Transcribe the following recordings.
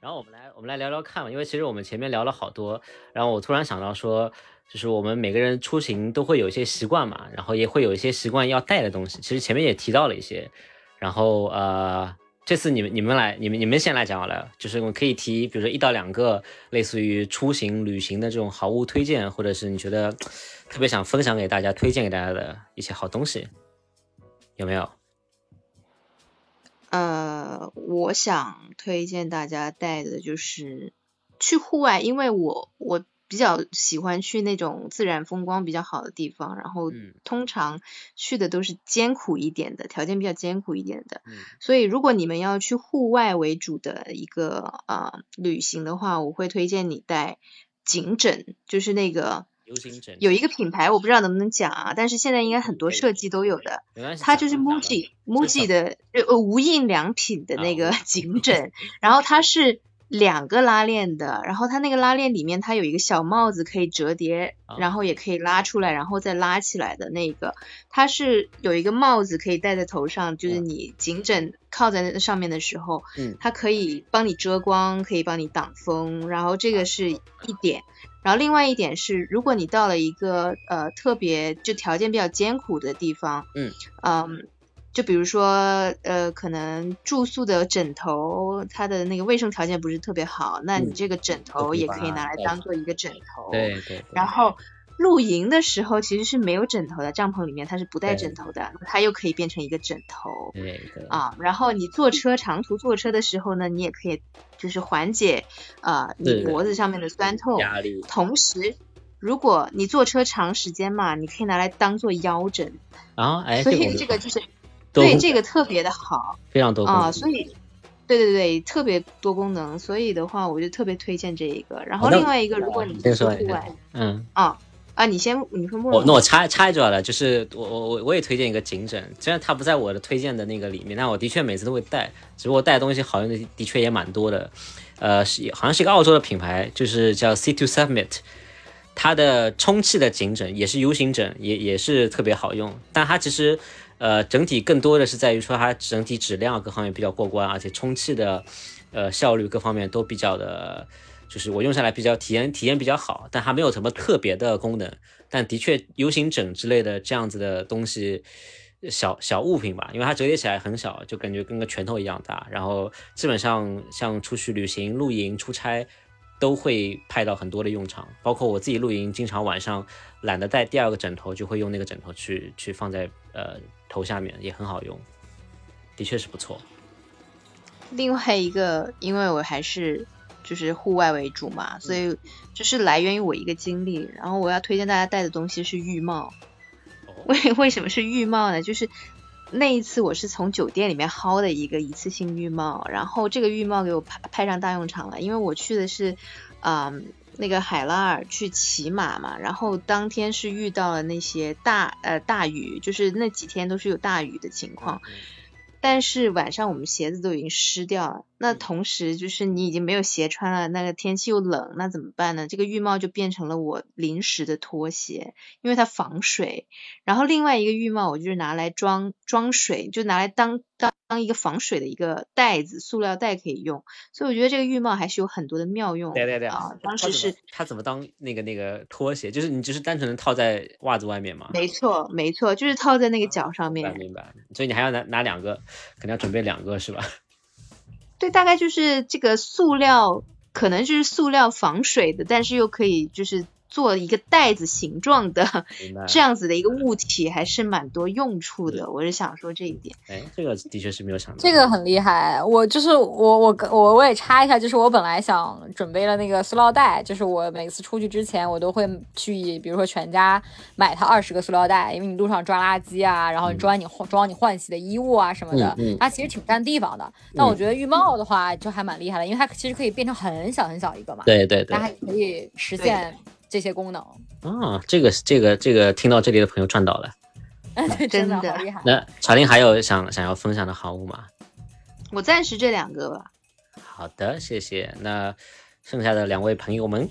然后我们来我们来聊聊看吧，因为其实我们前面聊了好多，然后我突然想到说，就是我们每个人出行都会有一些习惯嘛，然后也会有一些习惯要带的东西。其实前面也提到了一些，然后呃，这次你们你们来你们你们先来讲好了，就是我们可以提，比如说一到两个类似于出行旅行的这种好物推荐，或者是你觉得特别想分享给大家、推荐给大家的一些好东西，有没有？呃，我想推荐大家带的就是去户外，因为我我比较喜欢去那种自然风光比较好的地方，然后嗯通常去的都是艰苦一点的，条件比较艰苦一点的。嗯所以如果你们要去户外为主的一个呃旅行的话，我会推荐你带颈枕，就是那个流行枕有一个品牌，我不知道能不能讲啊，但是现在应该很多设计都有的。没关系，它就是 MUJI MUJI 的呃呃无印良品的那个啊颈枕，然后它是两个拉链的，然后它那个拉链里面它有一个小帽子可以折叠，啊。然后也可以拉出来，然后再拉起来的那个，它是有一个帽子可以戴在头上，就是嗯。你颈枕靠在那上面的时候，嗯。它可以帮你遮光，可以帮你挡风，然后这个是一点。然后另外一点是，如果你到了一个呃特别就条件比较艰苦的地方，嗯嗯，就比如说呃可能住宿的枕头它的那个卫生条件不是特别好，那你嗯这个枕头也可以拿来当做一个枕头。对对对，然后露营的时候其实是没有枕头的，帐篷里面它是不带枕头的，它又可以变成一个枕头。对对啊，然后你坐车长途坐车的时候呢，你也可以就是缓解呃你脖子上面的酸痛，压力同时。如果你坐车长时间嘛，你可以拿来当做腰枕，啊，哎，所以这个就是对这个特别的好啊，非常多啊所以对对对，特别多功能，所以的话我就特别推荐这一个。然后另外一个，如果你先是户外嗯。啊啊，你先你说我。那我插插一句好了，就是我我我我也推荐一个颈枕，虽然它不在我的推荐的那个里面，但我的确每次都会带，只不过带的东西好用的的确也蛮多的，呃，是好像是一个澳洲的品牌，就是叫 C to Summit，它的充气的颈枕也是 U 型枕，也也是特别好用，但它其实呃整体更多的是在于说它整体质量各方面比较过关，而且充气的呃效率各方面都比较的。就是我用下来比较体验体验比较好，但还没有什么特别的功能。但的确，U 型枕之类的这样子的东西，小小物品吧，因为它折叠起来很小，就感觉跟个拳头一样大。然后基本上像出去旅行、露营、出差，都会派到很多的用场。包括我自己露营，经常晚上懒得带第二个枕头，就会用那个枕头去去放在呃头下面，也很好用，的确是不错。另外一个，因为我还是就是户外为主嘛，所以就是来源于我一个经历。然后我要推荐大家带的东西是浴帽。为为什么是浴帽呢？就是那一次我是从酒店里面薅的一个一次性浴帽，然后这个浴帽给我派派上大用场了，因为我去的是啊、嗯那个海拉尔去骑马嘛，然后当天是遇到了那些大呃大雨，就是那几天都是有大雨的情况。但是晚上我们鞋子都已经湿掉了，那同时就是你已经没有鞋穿了，那个天气又冷，那怎么办呢？这个浴帽就变成了我临时的拖鞋，因为它防水。然后另外一个浴帽我就是拿来装装水，就拿来当当当一个防水的一个袋子，塑料袋可以用。所以我觉得这个浴帽还是有很多的妙用。对对对啊，当时是它怎么当那个那个拖鞋？就是你只是单纯的套在袜子外面吗？没错没错，就是套在那个脚上面。明白。所以你还要拿拿两个，可能要准备两个是吧？对，大概就是这个塑料，可能就是塑料防水的，但是又可以就是做一个袋子形状的。这样子的一个物体，还是蛮多用处的。我是想说这一点。哎，这个的确是没有想到。这个很厉害，我就是我我我我也插一下，就是我本来想准备了那个塑料袋，就是我每次出去之前，我都会去，比如说全家买它二十个塑料袋，因为你路上抓垃圾啊，然后你装你换装你换洗的衣物啊什么的，嗯嗯它其实挺占地方的。但我觉得浴帽的话就还蛮厉害的，因为它其实可以变成很小很小一个嘛，对对对它还可以实现这些功能。啊，这个这个这个听到这里的朋友赚到了。对，真的真的好厉害。那查令还有想想要分享的好物吗？我暂时这两个吧。好的，谢谢。那剩下的两位朋友们，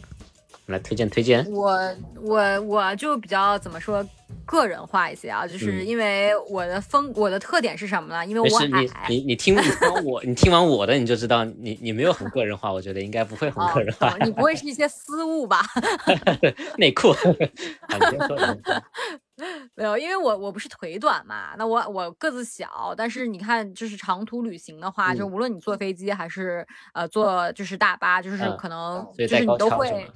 来推荐推荐。我我我就比较怎么说个人化一些啊，就是因为我的风我的特点是什么呢？因为我矮。你你听你听完我你听完我的你就知道你你没有很个人化，我觉得应该不会很个人化。你不会是一些私物吧？内裤。没有，因为我我不是腿短嘛，那我我个子小，但是你看，就是长途旅行的话，就无论你坐飞机还是呃坐就是大巴，就是可能就是你都会，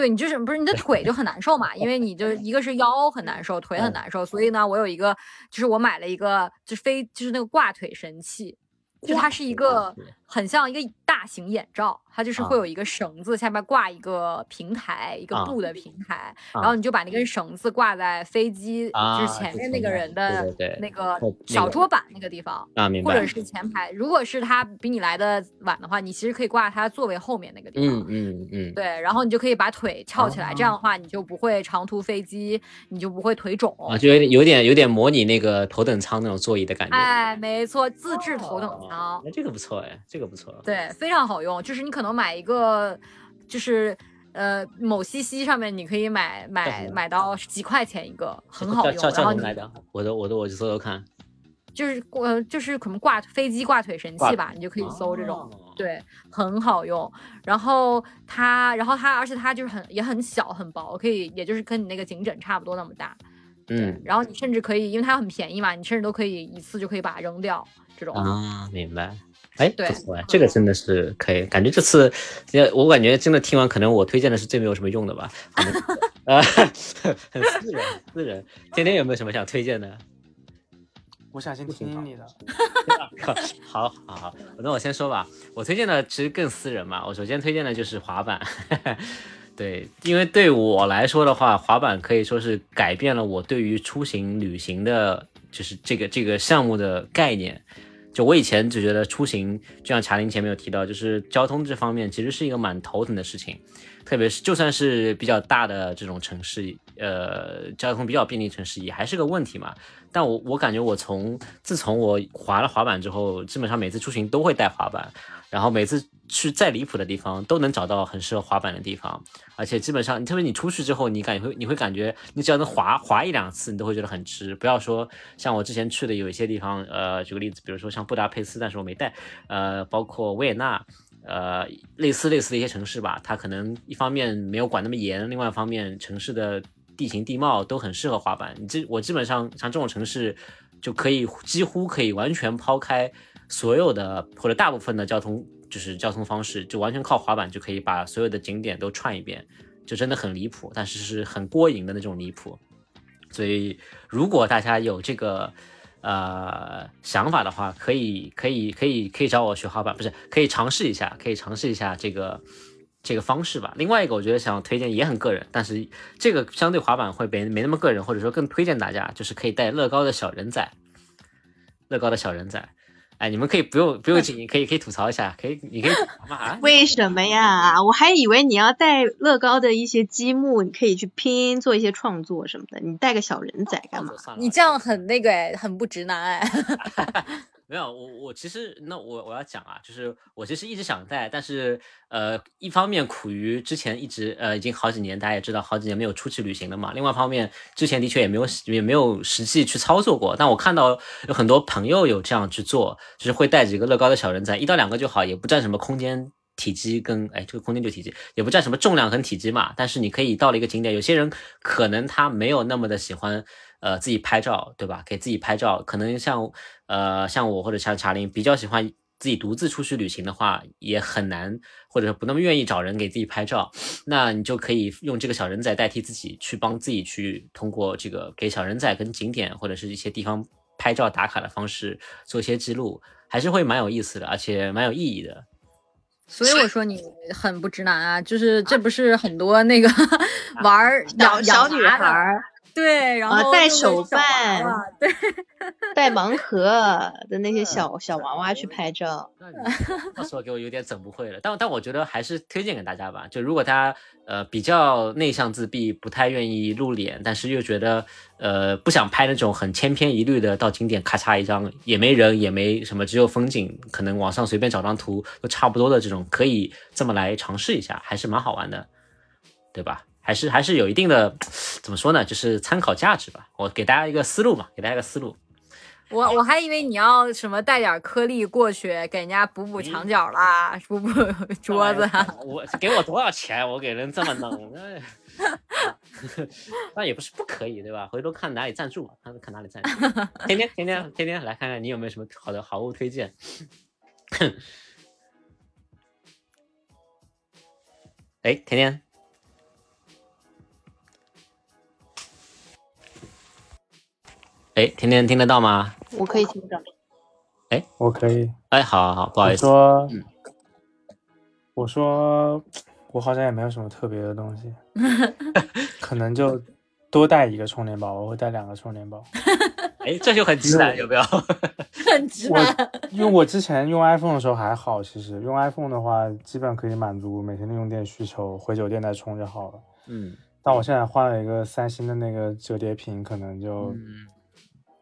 对你就是不是你的腿就很难受嘛，因为你就 一个是腰很难受，腿很难受，所以呢，我有一个就是我买了一个就是飞就是那个挂腿神器，就它是一个很像一个大型眼罩。它就是会有一个绳子，下面挂一个平台，一个布的平台，然后你就把那根绳子挂在飞机就是前面那个人的那个小桌板那个地方，或者是前排。如果是他比你来的晚的话，你其实可以挂他座位后面那个地方。嗯嗯嗯。对，然后你就可以把腿翘起来，这样的话你就不会长途飞机，你就不会腿肿啊，就有点有点有点模拟那个头等舱那种座椅的感觉。哎，没错，自制头等舱。哎，这个不错哎，这个不错。对，非常好用，就是你可能买一个，就是呃某西西上面你可以买买买到几块钱一个，很好用。然后来的，我的我的我去搜搜看，就是呃就是可能挂飞机挂腿神器吧，你就可以搜这种，对，很好用。然后它，然后它，而且它就是很也很小很薄，可以也就是跟你那个颈枕差不多那么大。嗯，然后你甚至可以，因为它很便宜嘛，你甚至都可以一次就可以把它扔掉这种。啊，明白。哎，不错哎，这个真的是可以，感觉这次，我感觉真的听完，可能我推荐的是最没有什么用的吧。啊，很私人，私人。天天有没有什么想推荐的？我想先听你的。好好好，那我先说吧。我推荐的其实更私人嘛。我首先推荐的就是滑板。对，因为对我来说的话，滑板可以说是改变了我对于出行旅行的，就是这个这个项目的概念。就我以前就觉得出行，就像茶林前面有提到，就是交通这方面其实是一个蛮头疼的事情，特别是就算是比较大的这种城市，呃，交通比较便利城市也还是个问题嘛。但我我感觉我从自从我滑了滑板之后，基本上每次出行都会带滑板。然后每次去再离谱的地方，都能找到很适合滑板的地方，而且基本上，特别你出去之后，你感会你会感觉，你只要能滑滑一两次，你都会觉得很值。不要说像我之前去的有一些地方，呃，举个例子，比如说像布达佩斯，但是我没带，呃，包括维也纳，呃，类似类似的一些城市吧，它可能一方面没有管那么严，另外一方面城市的地形地貌都很适合滑板。你这我基本上像这种城市，就可以几乎可以完全抛开。所有的或者大部分的交通就是交通方式，就完全靠滑板就可以把所有的景点都串一遍，就真的很离谱，但是是很过瘾的那种离谱。所以如果大家有这个呃想法的话，可以可以可以可以找我学滑板，不是可以尝试一下，可以尝试一下这个这个方式吧。另外一个我觉得想推荐也很个人，但是这个相对滑板会没没那么个人，或者说更推荐大家，就是可以带乐高的小人仔，乐高的小人仔。哎，你们可以不用不用紧，可以可以吐槽一下，可以你可以骂。为什么呀？我还以为你要带乐高的一些积木，你可以去拼做一些创作什么的。你带个小人仔干嘛？你这样很那个哎，很不直男哎。没有，我我其实那我我要讲啊，就是我其实一直想带，但是呃，一方面苦于之前一直呃已经好几年，大家也知道好几年没有出去旅行了嘛。另外一方面，之前的确也没有也没有实际去操作过。但我看到有很多朋友有这样去做，就是会带几个乐高的小人仔，一到两个就好，也不占什么空间体积跟哎这个空间就体积，也不占什么重量跟体积嘛。但是你可以到了一个景点，有些人可能他没有那么的喜欢。呃，自己拍照，对吧？给自己拍照，可能像呃像我或者像查林比较喜欢自己独自出去旅行的话，也很难，或者说不那么愿意找人给自己拍照。那你就可以用这个小人仔代替自己去帮自己去通过这个给小人仔跟景点或者是一些地方拍照打卡的方式做一些记录，还是会蛮有意思的，而且蛮有意义的。所以我说你很不直男啊，就是这不是很多那个 玩小小女孩。对，然后带手办，对，带盲盒 的那些小小娃娃去拍照，到时候给我有点整不会了。但但我觉得还是推荐给大家吧。就如果大家呃比较内向自闭，不太愿意露脸，但是又觉得呃不想拍那种很千篇一律的到景点咔嚓一张也没人也没什么，只有风景，可能网上随便找张图都差不多的这种，可以这么来尝试一下，还是蛮好玩的。对吧？还是还是有一定的怎么说呢？就是参考价值吧。我给大家一个思路嘛，给大家一个思路。我我还以为你要什么带点颗粒过去给人家补补墙角啦，补补 桌子。我给我多少钱？我给人这么弄，那也不是不可以，对吧？回头看哪里赞助嘛，看看哪里赞助。天天天天天天来看看你有没有什么好的好物推荐。哎，甜甜，哎，甜甜听得到吗？我可以听到。哎，我可以。哎，好，好，好不好意思。说，我说，我好像也没有什么特别的东西，可能就多带一个充电宝，我会带两个充电宝。哎，这就很直男，有没有？很直男。因为我之前用 iPhone 的时候还好，其实用 iPhone 的话，基本可以满足每天的用电需求，回酒店再充就好了。嗯。但我现在换了一个三星的那个折叠屏，可能就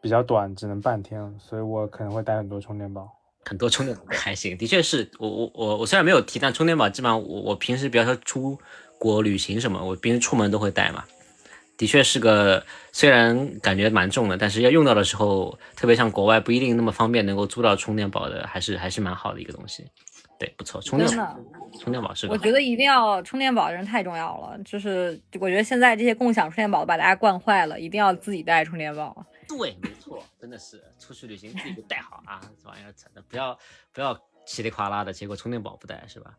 比较短，只能半天，所以我可能会带很多充电宝。很多充电宝还行，的确是我我我我虽然没有提，但充电宝基本上我我平时比方说出国旅行什么，我平时出门都会带嘛。的确是个，虽然感觉蛮重的，但是要用到的时候，特别像国外不一定那么方便能够租到充电宝的，还是还是蛮好的一个东西。对，不错，充电宝，充电宝是。我觉得一定要充电宝，人太重要了。就是我觉得现在这些共享充电宝把大家惯坏了，一定要自己带充电宝。对，没错，真的是出去旅行自己就带好啊，这玩意儿真的不要不要稀里哗啦的，结果充电宝不带是吧？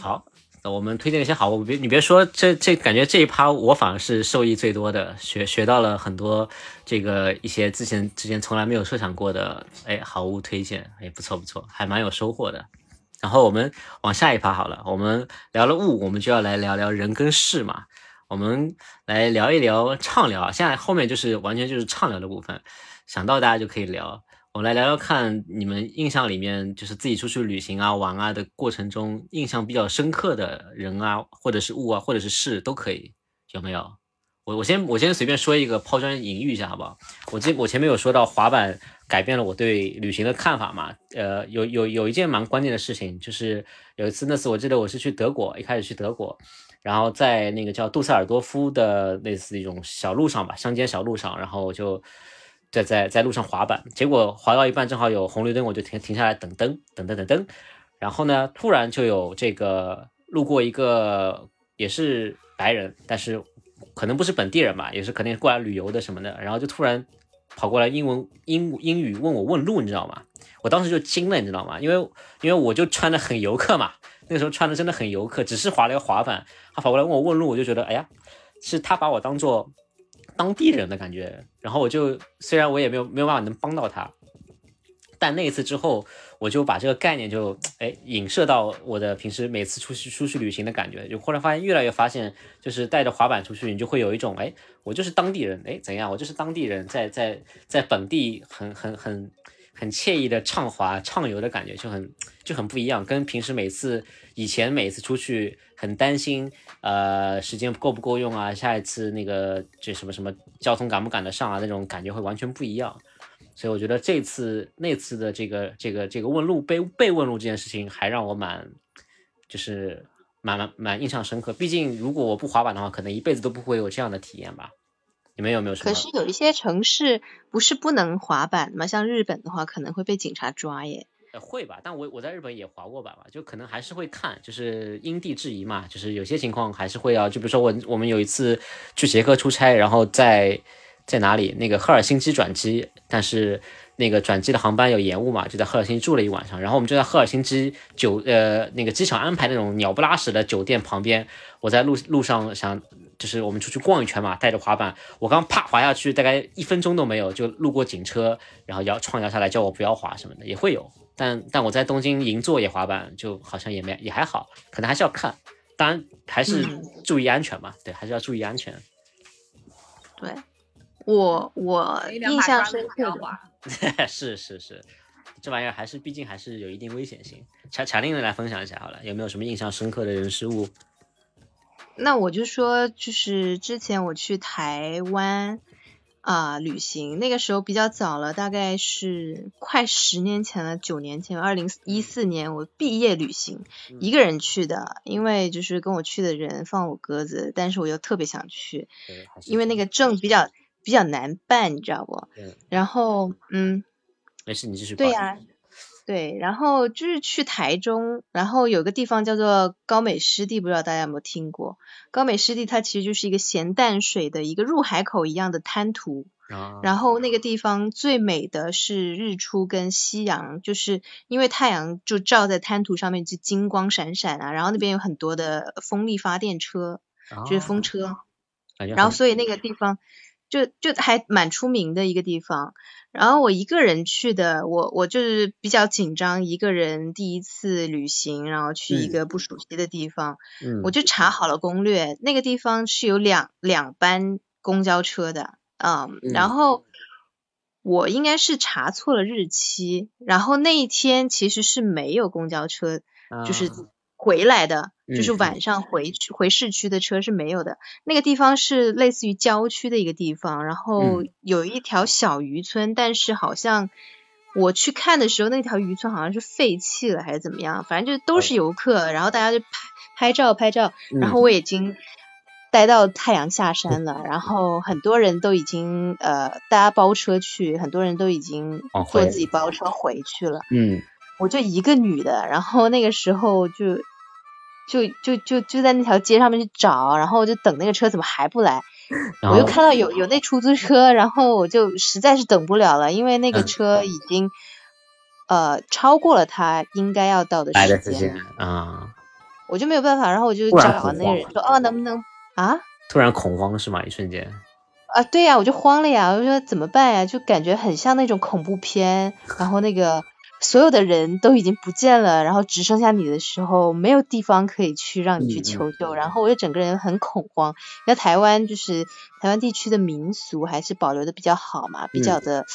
好。那我们推荐一些好物，别你别说，这这感觉这一趴我反而是受益最多的，学学到了很多这个一些之前之前从来没有设想过的，哎，好物推荐，哎，不错不错，还蛮有收获的。然后我们往下一趴好了，我们聊了物，我们就要来聊聊人跟事嘛，我们来聊一聊畅聊，现在后面就是完全就是畅聊的部分，想到大家就可以聊。我们来聊聊看，你们印象里面就是自己出去旅行啊、玩啊的过程中，印象比较深刻的人啊，或者是物啊，或者是事都可以，有没有？我我先我先随便说一个抛砖引玉一下，好不好？我这我前面有说到滑板改变了我对旅行的看法嘛，呃，有有有一件蛮关键的事情，就是有一次那次我记得我是去德国，一开始去德国，然后在那个叫杜塞尔多夫的类似一种小路上吧，乡间小路上，然后我就。在在在路上滑板，结果滑到一半正好有红绿灯，我就停停下来等灯，等等等灯。然后呢，突然就有这个路过一个也是白人，但是可能不是本地人吧，也是肯定过来旅游的什么的。然后就突然跑过来英文英英语问我问路，你知道吗？我当时就惊了，你知道吗？因为因为我就穿的很游客嘛，那时候穿的真的很游客，只是滑了一个滑板，他跑过来问我问路，我就觉得哎呀，是他把我当做。当地人的感觉，然后我就虽然我也没有没有办法能帮到他，但那一次之后，我就把这个概念就哎影射到我的平时每次出去出去旅行的感觉，就忽然发现越来越发现，就是带着滑板出去，你就会有一种哎我就是当地人哎怎样，我就是当地人在在在本地很很很很惬意的畅滑畅游的感觉，就很就很不一样，跟平时每次以前每次出去。很担心，呃，时间够不够用啊？下一次那个这什么什么交通赶不赶得上啊？那种感觉会完全不一样。所以我觉得这次那次的这个这个这个问路被被问路这件事情，还让我蛮就是蛮蛮蛮印象深刻。毕竟如果我不滑板的话，可能一辈子都不会有这样的体验吧。你们有没有？可是有一些城市不是不能滑板吗？像日本的话，可能会被警察抓耶。会吧，但我我在日本也滑过板吧，就可能还是会看，就是因地制宜嘛，就是有些情况还是会要，就比如说我我们有一次去捷克出差，然后在在哪里那个赫尔辛基转机，但是那个转机的航班有延误嘛，就在赫尔辛基住了一晚上，然后我们就在赫尔辛基酒呃那个机场安排那种鸟不拉屎的酒店旁边，我在路路上想就是我们出去逛一圈嘛，带着滑板，我刚啪滑下去，大概一分钟都没有，就路过警车，然后摇窗摇下来叫我不要滑什么的也会有。但但我在东京银座也滑板，就好像也没也还好，可能还是要看，当然还是注意安全嘛，对，还是要注意安全。对，我我印象深刻的，是是是，这玩意儿还是毕竟还是有一定危险性。查查令的来分享一下好了，有没有什么印象深刻的人事物？那我就说，就是之前我去台湾。啊，旅行那个时候比较早了，大概是快十年前了，九年前，二零一四年我毕业旅行，一个人去的，因为就是跟我去的人放我鸽子，但是我又特别想去，因为那个证比较比较难办，你知道不？然后嗯，没事，你继续。对呀。对，然后就是去台中，然后有个地方叫做高美湿地，不知道大家有没有听过？高美湿地它其实就是一个咸淡水的一个入海口一样的滩涂，然后那个地方最美的是日出跟夕阳，就是因为太阳就照在滩涂上面就金光闪闪啊，然后那边有很多的风力发电车，就是风车，然后所以那个地方就就还蛮出名的一个地方。然后我一个人去的，我我就是比较紧张，一个人第一次旅行，然后去一个不熟悉的地方，我就查好了攻略，那个地方是有两两班公交车的，嗯，然。后我应该是查错了日期，然后那一天其实是没有公交车，就是。回来的，就是晚上回去回市区的车是没有的。那个地方是类似于郊区的一个地方，然后有一条小渔村，但是好像我去看的时候，那条渔村好像是废弃了还是怎么样，反正就都是游客，然后大家就拍拍照拍照。然后我已经待到太阳下山了，然后很多人都已经呃，大家包车去，很多人都已经坐自己包车回去了。嗯。我就一个女的，然后那个时候就就就就就在那条街上面去找，然后就等那个车怎么还不来，我就看到有有那出租车，然后我就实在是等不了了，因为那个车已经呃超过了他应该要到的时间啊，我就没有办法，然后我就找那个人说哦能不能啊？突然恐慌是吗？一瞬间啊对呀，我就慌了呀，我就说怎么办呀？就感觉很像那种恐怖片，然后那个。所有的人都已经不见了，然后只剩下你的时候，没有地方可以去让你去求救，然后我就整个人很恐慌。那台湾就是台湾地区的民俗还是保留的比较好嘛，比较的，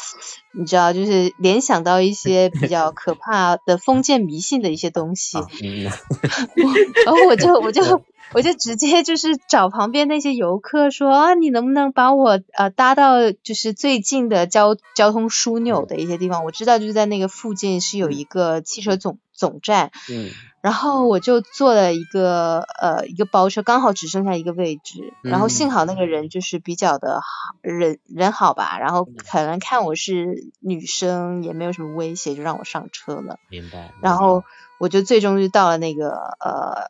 你知道，就是联想到一些比较可怕的封建迷信的一些东西。然后我就我就。我就直接就是找旁边那些游客说啊，你能不能把我呃搭到就是最近的交交通枢纽的一些地方？我知道就是在那个附近是有一个汽车总总站，嗯，然后我就坐了一个呃一个包车，刚好只剩下一个位置，然后幸好那个人就是比较的好人人好吧，然后可能看我是女生也没有什么威胁，就让我上车了。明白。然后我就最终就到了那个呃。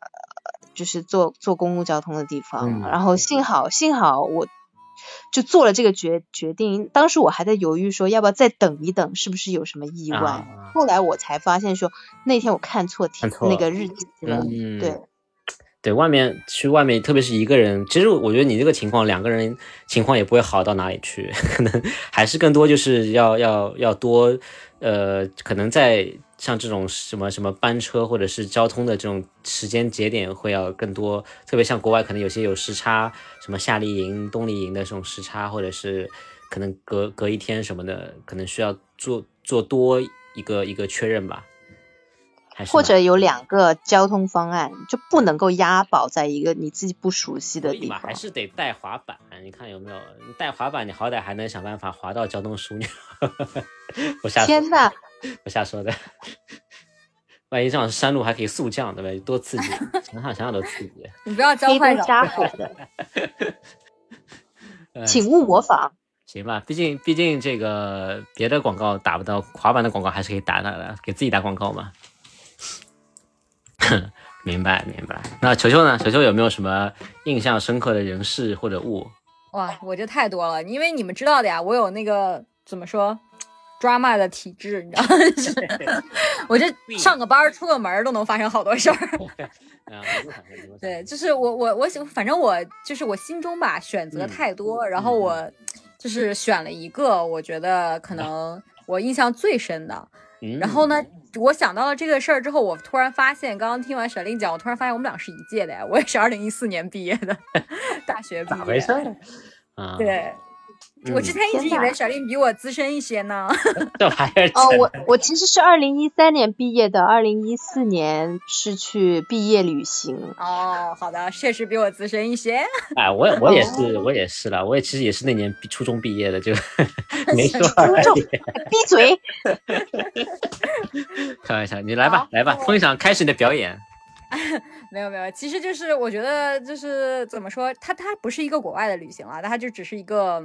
就是坐坐公共交通的地方，然后幸好幸好我就做了这个决决定。当时我还在犹豫说要不要再等一等，是不是有什么意外？后来我才发现说那天我看错天那个日期了。对对，外面去外面，特别是一个人，其实我觉得你这个情况，两个人情况也不会好到哪里去，可能还是更多就是要要要多呃，可能在。像这种什么什么班车或者是交通的这种时间节点会要更多，特别像国外可能有些有时差，什么夏令营、冬令营的这种时差，或者是可能隔隔一天什么的，可能需要做做多一个一个确认吧。或者有两个交通方案，就不能够押宝在一个你自己不熟悉的地方。还是得带滑板，你看有没有？你带滑板，你好歹还能想办法滑到交通枢纽。我瞎天呐！我瞎说的，万一这样山路还可以速降，对吧？多刺激！想想想想都刺激。你不要教坏家伙的，请勿模仿。行吧，毕竟毕竟这个别的广告打不到，滑板的广告还是可以打打的，给自己打广告嘛。明白明白。那球球呢？球球有没有什么印象深刻的人事或者物？哇，我这太多了，因为你们知道的呀，我有那个怎么说？drama 的体质，你知道吗？我这上个班出个门都能发生好多事儿。对，就是我我我反正我就是我心中吧选择太多，然后我就是选了一个我觉得可能我印象最深的。然后呢，我想到了这个事儿之后，我突然发现，刚刚听完沈令讲，我突然发现我们俩是一届的呀，我也是二零一四年毕业的，大学毕业。咋回事？啊，对。我之前一直以为小林比我资深一些呢。这玩意儿哦，我我其实是二零一三年毕业的，二零一四年是去毕业旅行。哦，好的，确实比我资深一些。哎，我我也是，我也是了，我也其实也是那年初中毕业的，就 没说。初中，闭嘴。开玩笑，你来吧，来吧，分享，开始你的表演。没有没有，其实就是我觉得就是怎么说，它它不是一个国外的旅行了，它就只是一个。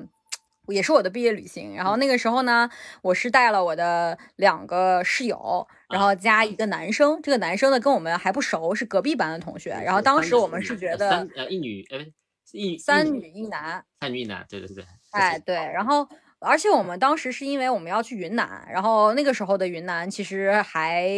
也是我的毕业旅行，然后那个时候呢，我是带了我的两个室友，然后加一个男生。这个男生呢跟我们还不熟，是隔壁班的同学。然后当时我们是觉得，呃，一女，呃，一三女一男，三女一男，对对对。哎，对。然后，而且我们当时是因为我们要去云南，然后那个时候的云南其实还，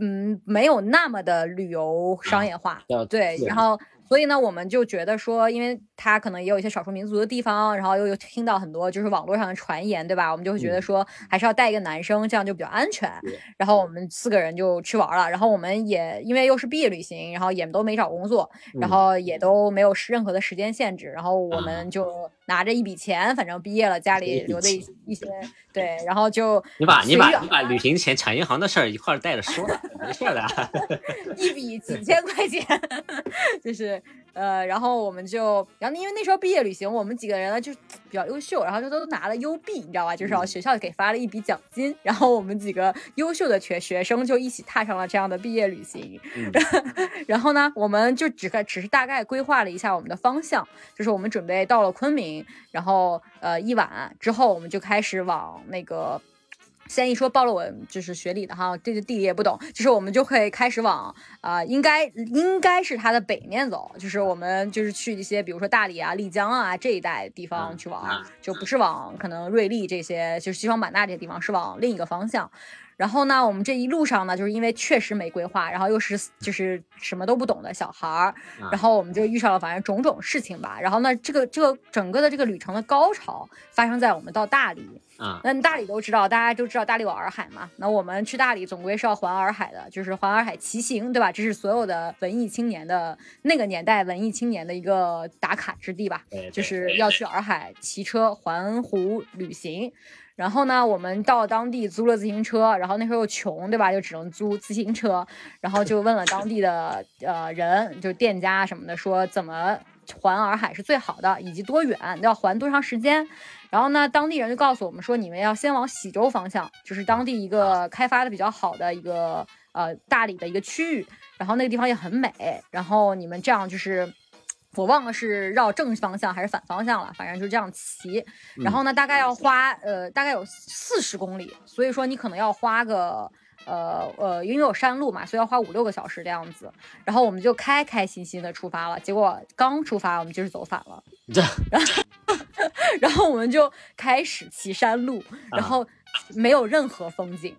嗯，没有那么的旅游商业化，对，然后。所以呢，我们就觉得说，因为他可能也有一些少数民族的地方，然后又又听到很多就是网络上的传言，对吧？我们就会觉得说，还是要带一个男生，这样就比较安全。然后我们四个人就去玩了。然后我们也因为又是毕业旅行，然后也都没找工作，然后也都没有任何的时间限制。然后我们就拿着一笔钱，反正毕业了，家里留的一一些，对，然后就你把你把你把旅行钱、抢银行的事儿一块带着说了，没事的，一笔几千块钱，就是。呃，然后我们就，然后因为那时候毕业旅行，我们几个人呢就比较优秀，然后就都拿了优币，你知道吧？就是学校给发了一笔奖金，然后我们几个优秀的学学生就一起踏上了这样的毕业旅行。然后呢，我们就只只是大概规划了一下我们的方向，就是我们准备到了昆明，然后呃一晚之后，我们就开始往那个。先一说暴露我就是学理的哈，这个地理也不懂，就是我们就会开始往啊，应该应该是它的北面走，就是我们就是去一些比如说大理啊、丽江啊这一带地方去玩，就不是往可能瑞丽这些，就是西双版纳这些地方，是往另一个方向。然后呢，我们这一路上呢，就是因为确实没规划，然后又是就是什么都不懂的小孩儿，然后我们就遇上了反正种种事情吧。然后呢，这个这个整个的这个旅程的高潮发生在我们到大理。啊，那大理都知道，大家都知道大理有洱海嘛。那我们去大理总归是要环洱海的，就是环洱海骑行，对吧？这是所有的文艺青年的那个年代文艺青年的一个打卡之地吧？就是要去洱海骑车环湖旅行。然后呢，我们到当地租了自行车，然后那时候又穷，对吧？就只能租自行车，然后就问了当地的呃人，就店家什么的，说怎么环洱海是最好的，以及多远，要环多长时间。然后呢，当地人就告诉我们说，你们要先往喜洲方向，就是当地一个开发的比较好的一个呃大理的一个区域，然后那个地方也很美。然后你们这样就是。我忘了是绕正方向还是反方向了，反正就这样骑。然后呢，大概要花呃大概有四十公里，所以说你可能要花个呃呃，因为有山路嘛，所以要花五六个小时这样子。然后我们就开开心心的出发了，结果刚出发我们就是走反了。然后 然后我们就开始骑山路，然后没有任何风景，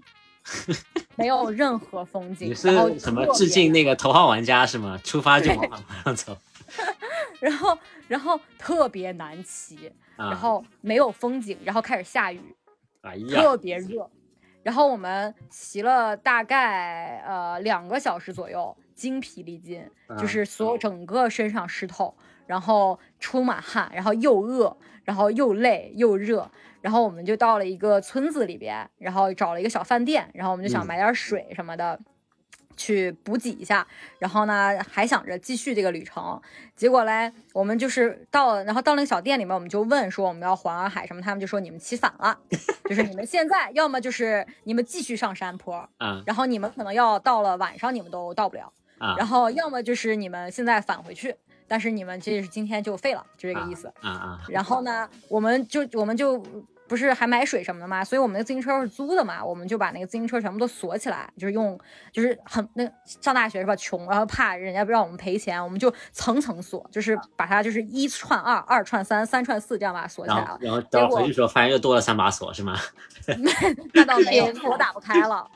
没有任何风景。你是什么致敬那个头号玩家是吗？出发就往往上走。然后，然后特别难骑，然后没有风景，然后开始下雨，特别热。然后我们骑了大概呃两个小时左右，精疲力尽，就是所有整个身上湿透，然后出满汗，然后又饿，然后又累又热。然后我们就到了一个村子里边，然后找了一个小饭店，然后我们就想买点水什么的。去补给一下，然后呢，还想着继续这个旅程。结果嘞，我们就是到，然后到那个小店里面，我们就问说我们要环洱海什么，他们就说你们骑反了，就是你们现在要么就是你们继续上山坡，啊，然后你们可能要到了晚上你们都到不了，啊，然后要么就是你们现在返回去，但是你们这是今天就废了，就这个意思，啊啊，然后呢，我们就我们就。不是还买水什么的吗？所以我们那个自行车是租的嘛，我们就把那个自行车全部都锁起来，就是用，就是很那上大学是吧，穷，然后怕人家不让我们赔钱，我们就层层锁，就是把它就是一串二，二串三，三串四，这样把它锁起来了。然后等回去时候发现又多了三把锁是吗？那倒没有，锁打不开了，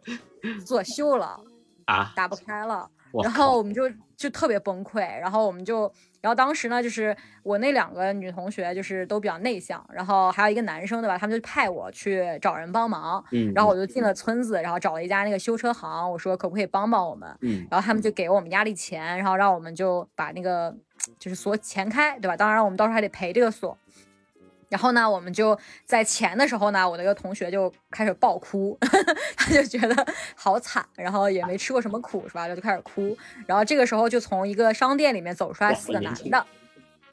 锁锈了啊，打不开了。然后我们就就特别崩溃，然后我们就。然后当时呢，就是我那两个女同学，就是都比较内向，然后还有一个男生，对吧？他们就派我去找人帮忙，嗯，然后我就进了村子，然后找了一家那个修车行，我说可不可以帮帮我们，嗯，然后他们就给我们压力钱，然后让我们就把那个就是锁钱开，对吧？当然我们到时候还得赔这个锁。然后呢，我们就在前的时候呢，我的一个同学就开始爆哭，他就觉得好惨，然后也没吃过什么苦，是吧？就开始哭。然后这个时候就从一个商店里面走出来四个男的。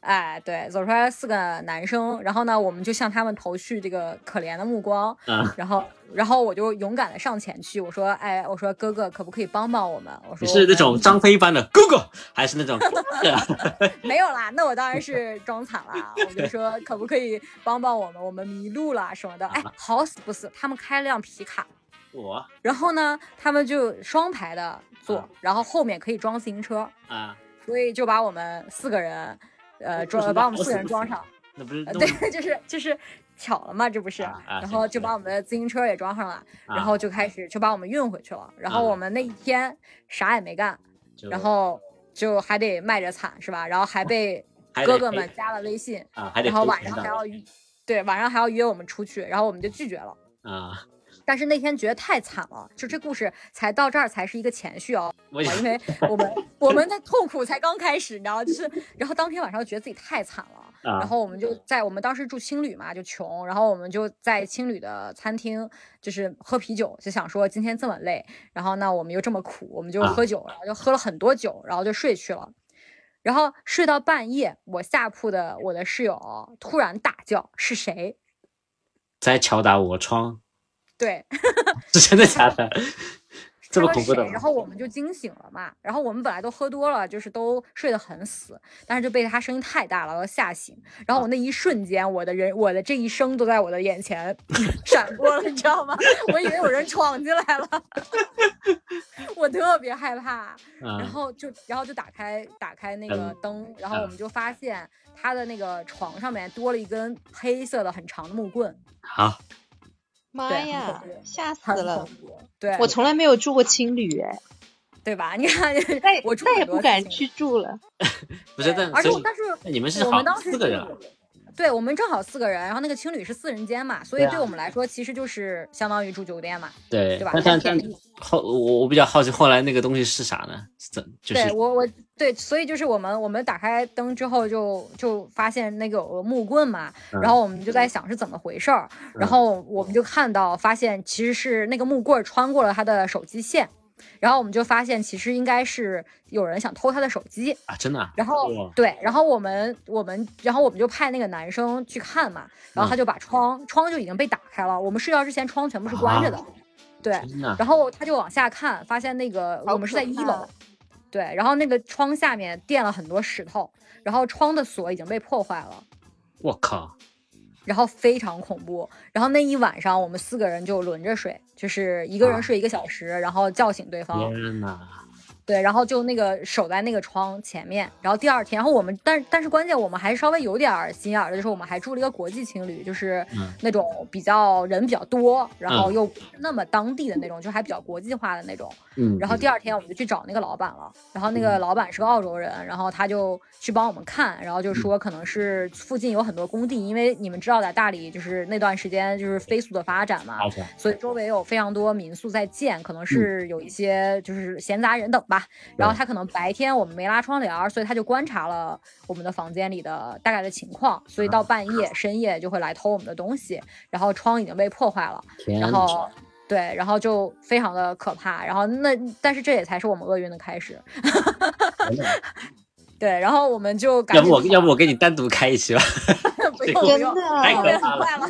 哎，对，走出来四个男生，然后呢，我们就向他们投去这个可怜的目光，然后，然后我就勇敢的上前去，我说，哎，我说哥哥，可不可以帮帮我们？我说你是那种张飞般的哥哥，还是那种？没有啦，那我当然是装惨了，我就说可不可以帮帮我们？我们迷路了什么的？哎，好死不死，他们开辆皮卡，我，然后呢，他们就双排的坐，然后后面可以装自行车啊，所以就把我们四个人。呃，装把我们四个人装上，那不是对，就是就是巧了嘛，这不是，然后就把我们的自行车也装上了，然后就开始就把我们运回去了。然后我们那一天啥也没干，然后就还得卖着惨是吧？然后还被 哥哥们加了微信，然后晚上还要对晚上还要约我们出去，然后我们就拒绝了啊。但是那天觉得太惨了，就这故事才到这儿才是一个前序哦，因为我们 我们的痛苦才刚开始，你知道，就是然后当天晚上觉得自己太惨了，然后我们就在我们当时住青旅嘛，就穷，然后我们就在青旅的餐厅就是喝啤酒，就想说今天这么累，然后呢我们又这么苦，我们就喝酒，然后就喝了很多酒，然后就睡去了，然后睡到半夜，我下铺的我的室友突然大叫：“是谁在敲打我窗？”对，是真的假的？这么恐怖的？然后我们就惊醒了嘛。然后我们本来都喝多了，就是都睡得很死，但是就被他声音太大了，要吓醒。然后我那一瞬间，我的人，我的这一生都在我的眼前 闪过了，你知道吗？我以为有人闯进来了，我特别害怕。然后就，然后就打开打开那个灯，然后我们就发现他的那个床上面多了一根黑色的很长的木棍。好。妈呀，吓死了！对，我从来没有住过青旅，哎，对吧？你看，我再也不敢去住了。不是，但而且但是你们是好四个人。对我们正好四个人，然后那个青旅是四人间嘛，所以对我们来说其实就是相当于住酒店嘛，对对吧？但但后我我比较好奇，后来那个东西是啥呢？怎就是对我我对，所以就是我们我们打开灯之后就就发现那个有个木棍嘛，然后我们就在想是怎么回事儿，然后我们就看到发现其实是那个木棍穿过了他的手机线。然后我们就发现，其实应该是有人想偷他的手机啊，真的。然后对，然后我们我们然后我们就派那个男生去看嘛，然后他就把窗窗就已经被打开了，我们睡觉之前窗全部是关着的，对。然后他就往下看，发现那个我们是在一楼，对。然后那个窗下面垫了很多石头，然后窗的锁已经被破坏了。我靠！然后非常恐怖，然后那一晚上我们四个人就轮着睡，就是一个人睡一个小时，然后叫醒对方。天呐。对，然后就那个守在那个窗前面，然后第二天，然后我们，但但是关键我们还是稍微有点心眼的，就是我们还住了一个国际情侣，就是那种比较人比较多，然后又那么当地的那种，就还比较国际化的那种。嗯。然后第二天我们就去找那个老板了，然后那个老板是个澳洲人，然后他就去帮我们看，然后就说可能是附近有很多工地，因为你们知道在大理就是那段时间就是飞速的发展嘛，所以周围有非常多民宿在建，可能是有一些就是闲杂人等吧。然后他可能白天我们没拉窗帘，所以他就观察了我们的房间里的大概的情况，所以到半夜深夜就会来偷我们的东西，然后窗已经被破坏了，然后对，然后就非常的可怕，然后那但是这也才是我们厄运的开始，对，然后我们就要不我要不我给你单独开一期吧，不用不用，后面很快了，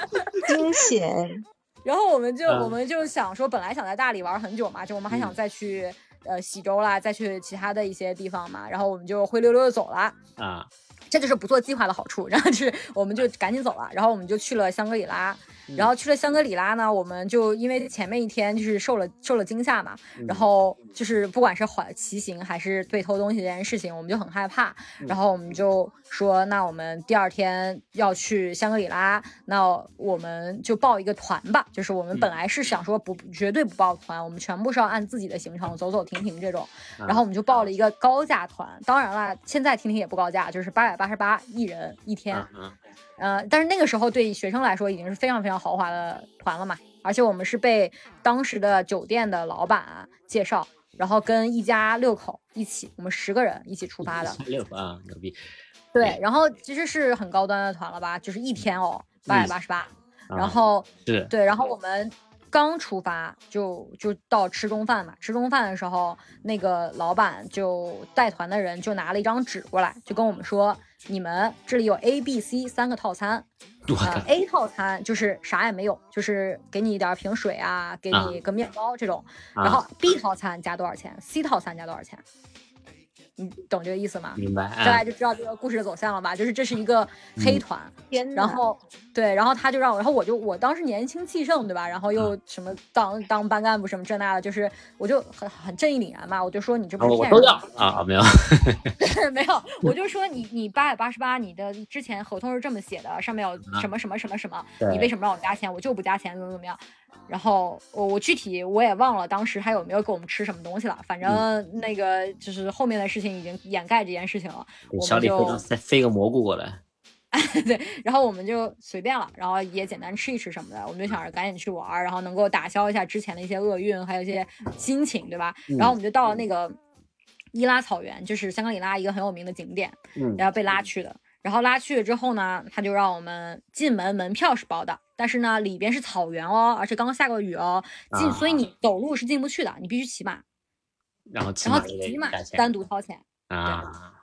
惊险。然后我们就我们就想说，本来想在大理玩很久嘛，就我们还想再去呃喜洲啦，再去其他的一些地方嘛，然后我们就灰溜溜的走了啊，这就是不做计划的好处。然后就是我们就赶紧走了，然后我们就去了香格里拉。然后去了香格里拉呢，我们就因为前面一天就是受了受了惊吓嘛，然后就是不管是缓骑行还是被偷东西这件事情，我们就很害怕。然后我们就说，那我们第二天要去香格里拉，那我们就报一个团吧。就是我们本来是想说不绝对不报团，我们全部是要按自己的行程走走停停这种。然后我们就报了一个高价团，当然了，现在听听也不高价，就是八百八十八一人一天。呃，但是那个时候对学生来说已经是非常非常豪华的团了嘛，而且我们是被当时的酒店的老板介绍，然后跟一家六口一起，我们十个人一起出发的。六啊，牛逼！对，然后其实是很高端的团了吧，就是一天哦，八百八十八。然后是对，然后我们刚出发就就到吃中饭嘛，吃中饭的时候，那个老板就带团的人就拿了一张纸过来，就跟我们说，你们这里有 A、B、C 三个套餐，呃，A 套餐就是啥也没有，就是给你一点瓶水啊，给你个面包这种，然后 B 套餐加多少钱，C 套餐加多少钱。你懂这个意思吗？明白，大家就知道这个故事的走向了吧？就是这是一个黑团，然后对，然后他就让我，然后我就我当时年轻气盛，对吧？然后又什么当当班干部什么这那的，就是我就很很正义凛然嘛，我就说你这不是骗人啊？没有，没有，我就说你 你八百八十八，你的之前合同是这么写的，上面有什么什么什么什么，你为什么让我加钱？我就不加钱，怎么怎么样？然后我我具体我也忘了当时还有没有给我们吃什么东西了，反正那个就是后面的事情已经掩盖这件事情了。我们就再飞个蘑菇过来，对，然后我们就随便了，然后也简单吃一吃什么的，我们就想着赶紧去玩，然后能够打消一下之前的一些厄运，还有一些心情，对吧？然后我们就到了那个伊拉草原，就是香格里拉一个很有名的景点，然后被拉去的。然后拉去了之后呢，他就让我们进门，门票是包的，但是呢，里边是草原哦，而且刚刚下过雨哦，进，所以你走路是进不去的，你必须骑马，然后然后骑马单独掏钱啊，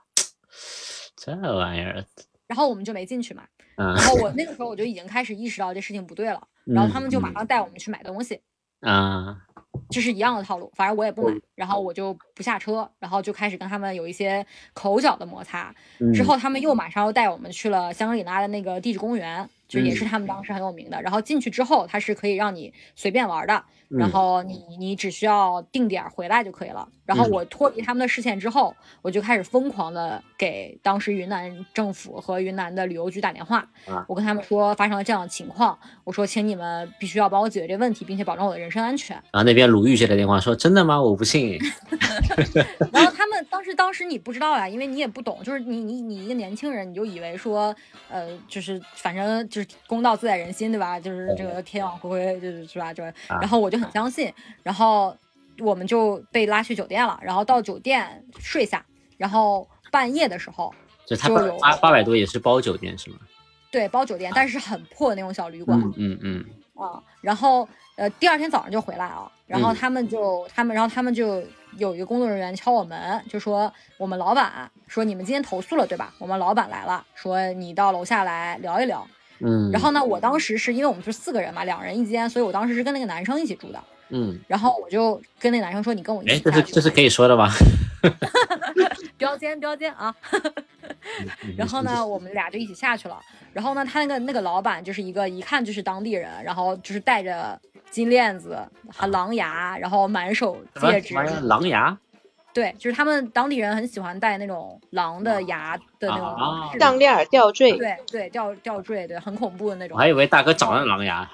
这玩意儿，然后我们就没进去嘛，然后我 那个时候我就已经开始意识到这事情不对了，然后他们就马上带我们去买东西啊。就是一样的套路，反正我也不买，然后我就不下车，然后就开始跟他们有一些口角的摩擦。之后他们又马上又带我们去了香格里拉的那个地质公园，就也是他们当时很有名的。然后进去之后，它是可以让你随便玩的。然后你你只需要定点回来就可以了。然后我脱离他们的视线之后，我就开始疯狂的给当时云南政府和云南的旅游局打电话。我跟他们说发生了这样的情况，我说请你们必须要帮我解决这问题，并且保证我的人身安全。然后那边鲁豫接的电话说真的吗？我不信。然后他们当时当时你不知道呀，因为你也不懂，就是你你你一个年轻人，你就以为说呃就是反正就是公道自在人心，对吧？就是这个天网恢恢，就是是吧？就然后我就。很相信，然后我们就被拉去酒店了，然后到酒店睡下，然后半夜的时候就他八八百多也是包酒店是吗？对，包酒店，但是很破那种小旅馆。嗯嗯啊，然后呃第二天早上就回来啊，然后他们就他们然后他们就有一个工作人员敲我门，就说我们老板说你们今天投诉了对吧？我们老板来了，说你到楼下来聊一聊。嗯，然后呢，我当时是因为我们是四个人嘛，两人一间，所以我当时是跟那个男生一起住的。嗯，然后我就跟那个男生说：“你跟我一起。”哎，这是这是可以说的吗？标间标间啊！然后呢，我们俩就一起下去了。然后呢，他那个那个老板就是一个一看就是当地人，然后就是戴着金链子、还狼牙，然后满手戒指。狼牙？对，就是他们当地人很喜欢戴那种狼的牙的那种项链吊坠。对对，吊吊坠，对，很恐怖的那种。我还以为大哥长了狼牙。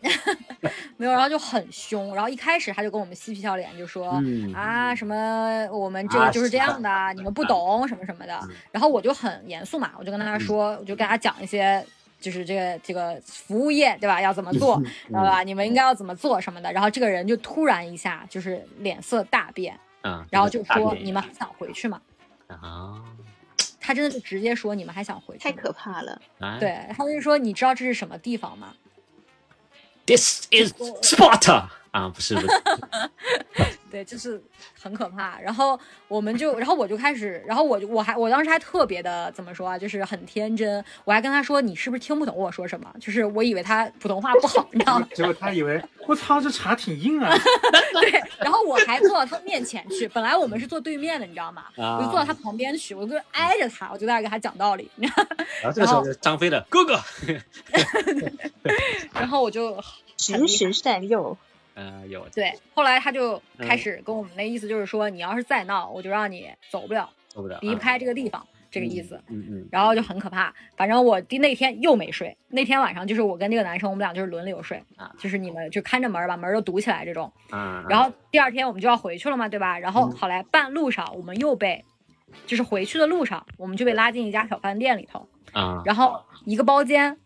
没有，然后就很凶，然后一开始他就跟我们嬉皮笑脸，就说啊什么我们这个就是这样的，你们不懂什么什么的。然后我就很严肃嘛，我就跟他说，我就跟他讲一些，就是这个这个服务业对吧，要怎么做，知道吧？你们应该要怎么做什么的。然后这个人就突然一下就是脸色大变。然后就说你们还想回去吗？啊，他真的就直接说你们还想回去？太可怕了。对，他就说你知道这是什么地方吗？This is Sparta。啊，不是不是。对，就是很可怕。然后我们就，然后我就开始，然后我就我还我当时还特别的怎么说啊，就是很天真。我还跟他说，你是不是听不懂我说什么？就是我以为他普通话不好，你知道吗？结果他以为我操，这茶挺硬啊。对，然后我还坐到他面前去。本来我们是坐对面的，你知道吗？我就坐到他旁边去，我就挨着他，我就在那给他讲道理。然后这个时候张飞的哥哥。然后我就循循善诱。呃，有对，后来他就开始跟我们那意思就是说，你要是再闹，我就让你走不了，走不了，离不开这个地方，这个意思。嗯嗯。然后就很可怕，反正我第那天又没睡，那天晚上就是我跟那个男生，我们俩就是轮流睡啊，就是你们就看着门，把门都堵起来这种。啊。然后第二天我们就要回去了嘛，对吧？然后好来半路上我们又被，就是回去的路上我们就被拉进一家小饭店里头啊，然后一个包间。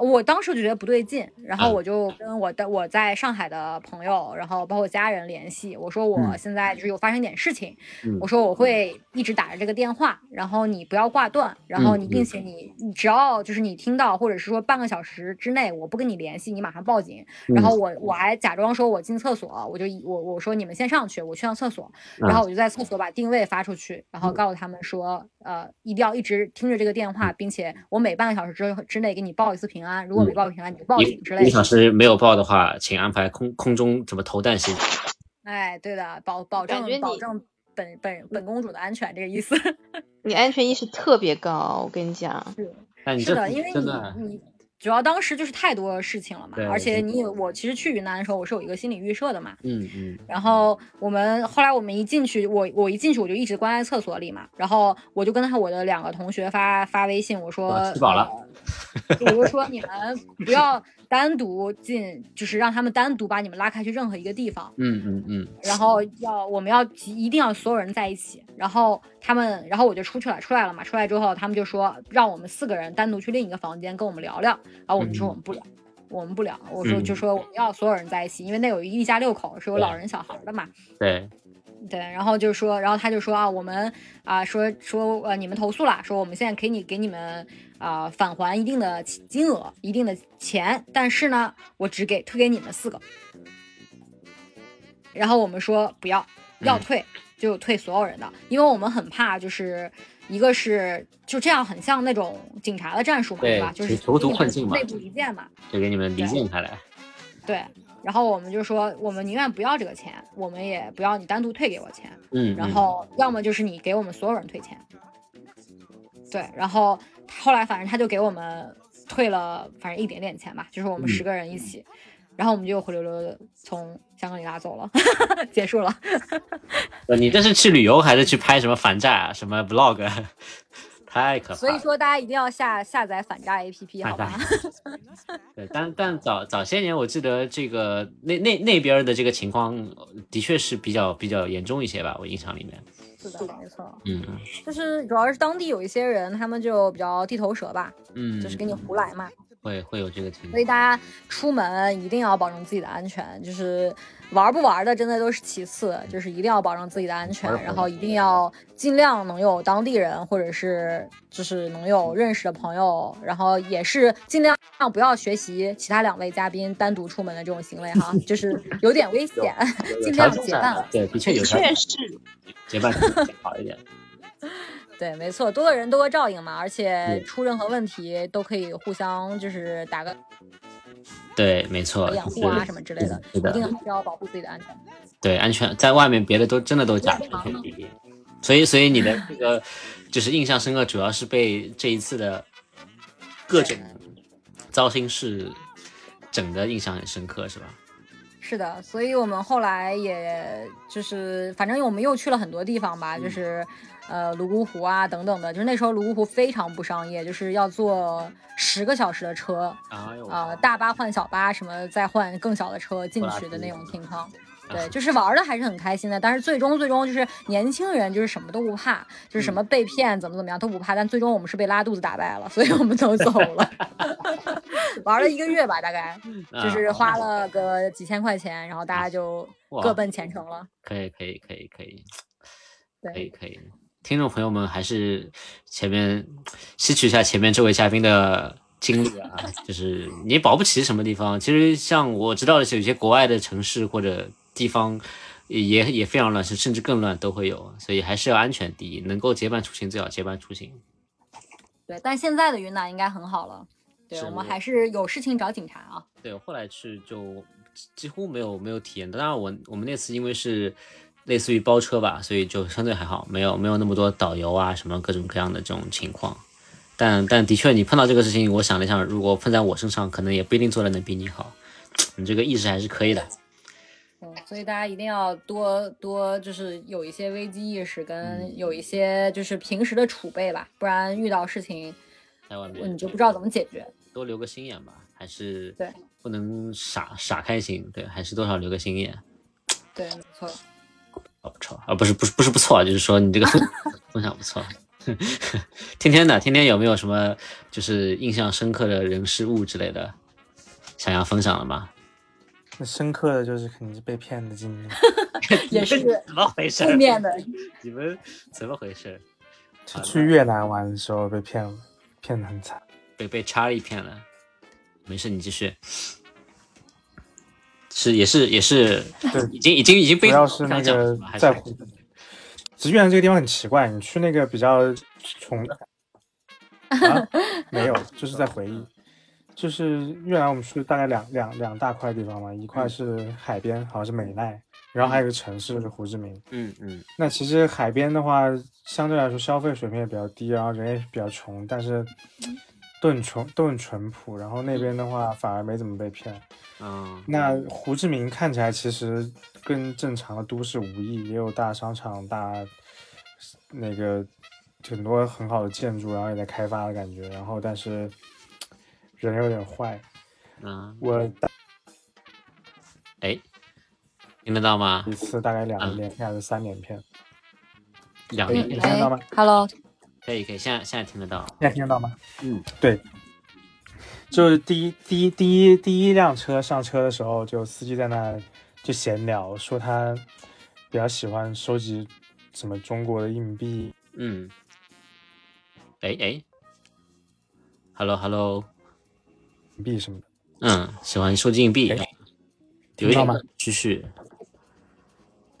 我当时就觉得不对劲，然后嗯。我就跟我的我在上海的朋友，然后包括家人联系，我说我嗯。现在就是有发生一点事情，嗯。我说我会一直打着这个电话，然后你不要挂断，然后嗯你并且。你你只要就是你听到或者是说半个小时之内我不跟你联系，你马上报警，然嗯后。我我还假装说我进厕所，我就我我说你们先上去，我去趟厕所，然后。我就在厕所把定位发出去，然后告诉他们说，呃，一定要一直听着这个电话，并且我每半个小时之之内给你报一次平安，如果没报平安，你就报警之类的。时没有报的话，请安排空空中怎么投弹行。哎，对的，保保证保证本本本公主的安全，这个意思。你安全意识特别高，我跟你讲。是的，因为你你主要当时就是太多事情了嘛，而且你也我其实去云南的时候，我是有一个心理预设的嘛，嗯嗯。然后我们后来我们一进去，我我一进去我就一直关在厕所里嘛，然后我就跟他我的两个同学发发微信，我说吃饱了呃我就说你们不要单独进，就是让他们单独把你们拉开去任何一个地方，嗯嗯嗯。然后要我们要一定要所有人在一起，然后他们，然后我就出去了，出来了嘛，出来之后他们就说让我们四个人单独去另一个房间跟我们聊聊，然后我们说嗯我们不聊。我们不聊，我说嗯就说我们要所有人在一起，因为那有一家六口，是有老人小孩的嘛。对，对，然后就说，然后他就说啊，我们啊、说说呃，你们投诉了，说我们现在给你给你们啊、返还一定的金额，一定的钱，但是呢，我只给退给你们四个。然后我们说不要，要嗯退、就退所有人的，因为我们很怕就是。一个是就这样，很像那种警察的战术嘛，对对吧？就是囚徒困境嘛内部离间嘛，就给你们离间开来。对。然后我们就说，我们宁愿不要这个钱，我们也不要你单独退给我钱，嗯，然后要么就是你给我们所有人退钱，对，然后后来反正他就给我们退了，反正一点点钱吧，就是我们嗯十个人一起，然后我们就灰溜溜的从香格里拉走了，结束了。呃你这是去旅游还是去拍什么反诈啊？什么 vlog？太可怕了。所以说大家一定要下下载反诈 APP，好吧？对，但但早早些年，我记得这个那那那边的这个情况呃的确是比较比较严重一些吧，我印象里面。是的，没错，嗯就是主要是当地有一些人，他们就比较地头蛇吧，嗯，就是给你胡来嘛。会会有这个情况所以。大家出门一定要保证自己的安全，就是玩不玩的真的都是其次，就是一定要保证自己的安全然后一定要尽量能有当地人或者是就是能有认识的朋友，然后也是尽量不要学习其他两位嘉宾单独出门的这种行为哈，就是有点危险，尽量结伴。对，的确有条确实，结伴好一点。对，没错，多个人多个照应嘛，而且嗯出任何问题都可以互相就是打个对，没错，养护啊什么之类的，一定还是要保护自己的安全。对，安全在外面别的都真的都假的。所以，所以你的这个 就是印象深刻，主要是被这一次的各种糟心事整的印象很深刻，是吧？是的，所以我们后来也就是，反正我们又去了很多地方吧，就是呃泸沽湖啊等等的。就是那时候泸沽湖非常不商业，就是要坐十个小时的车，啊，呃大巴换小巴，什么再换更小的车进去的那种情况。对，就是玩的还是很开心的，但是最终最终就是年轻人就是什么都不怕，就是什么被骗怎么怎么样都不怕，但最终我们是被拉肚子打败了，所以我们都走了。玩了一个月吧，大概 就是花了个几千块钱，然后大家就各奔前程了。可以，可以，可以，可以，可以，对，可以。听众朋友们，还是前面 吸取一下前面这位嘉宾的经历啊，就是你保不齐什么地方。其实像我知道的是，有些国外的城市或者地方也也非常乱，甚甚至更乱都会有，所以还是要安全第一，能够结伴出行最好结伴出行。对，但现在的云南应该很好了。对，我我们还是有事情找警察啊。对，我后来去就几乎没有没有体验到。当然我我们那次因为是类似于包车吧，所以就相对还好，没有没有那么多导游啊什么各种各样的这种情况。但但的确，你碰到这个事情，我想了想，如果碰在我身上，可能也不一定做的能比你好。你这个意识还是可以的。嗯，所以大家一定要多多就是有一些危机意识，嗯跟有一些就是平时的储备吧，不然遇到事情在外面你就不知道怎么解决。多留个心眼吧，还是对不能傻傻开心，对，还是多少留个心眼。对，没错。哦，不错啊，不是不是不是不错啊，就是说你这个分 分享不错。天天的，天天有没有什么就是印象深刻的人事物之类的，想要分享的吗？那深刻的就是肯定是被骗的经历，也是怎么回事？负面的。你们怎么回事？去去越南玩的时候被骗了，骗的很惨。被被查理骗了，没事，你继续。是也是也是，对，已经已经已经被主要是那个在乎。只是越南这个地方很奇怪，你去那个比较穷的啊，没有，就是在回忆。就是越南，我们去大概两两两大块地方嘛，一块是海边，好像是美奈，然后还有一个城市是胡志明。嗯嗯。那其实海边的话，相对来说消费水平也比较低，然后人也比较穷，但是都很淳，都很淳朴。然后那边的话反而没怎么被骗。嗯。那胡志明看起来其实跟正常的都市无异，也有大商场、大那个很多很好的建筑，然后也在开发的感觉。然后但是。人有点坏，嗯，我，哎，听得到吗？一次大概两个连片还是三连片？两连片，听得到吗？Hello，可以可以，现在现在听得到，现在听得到吗？嗯，对，就是第一第一第一第一辆车上车的时候，就司机在那就闲聊，说他比较喜欢收集什么中国的硬币，嗯，哎哎，Hello Hello。币什么的，嗯，喜欢收集硬币，有一点继续，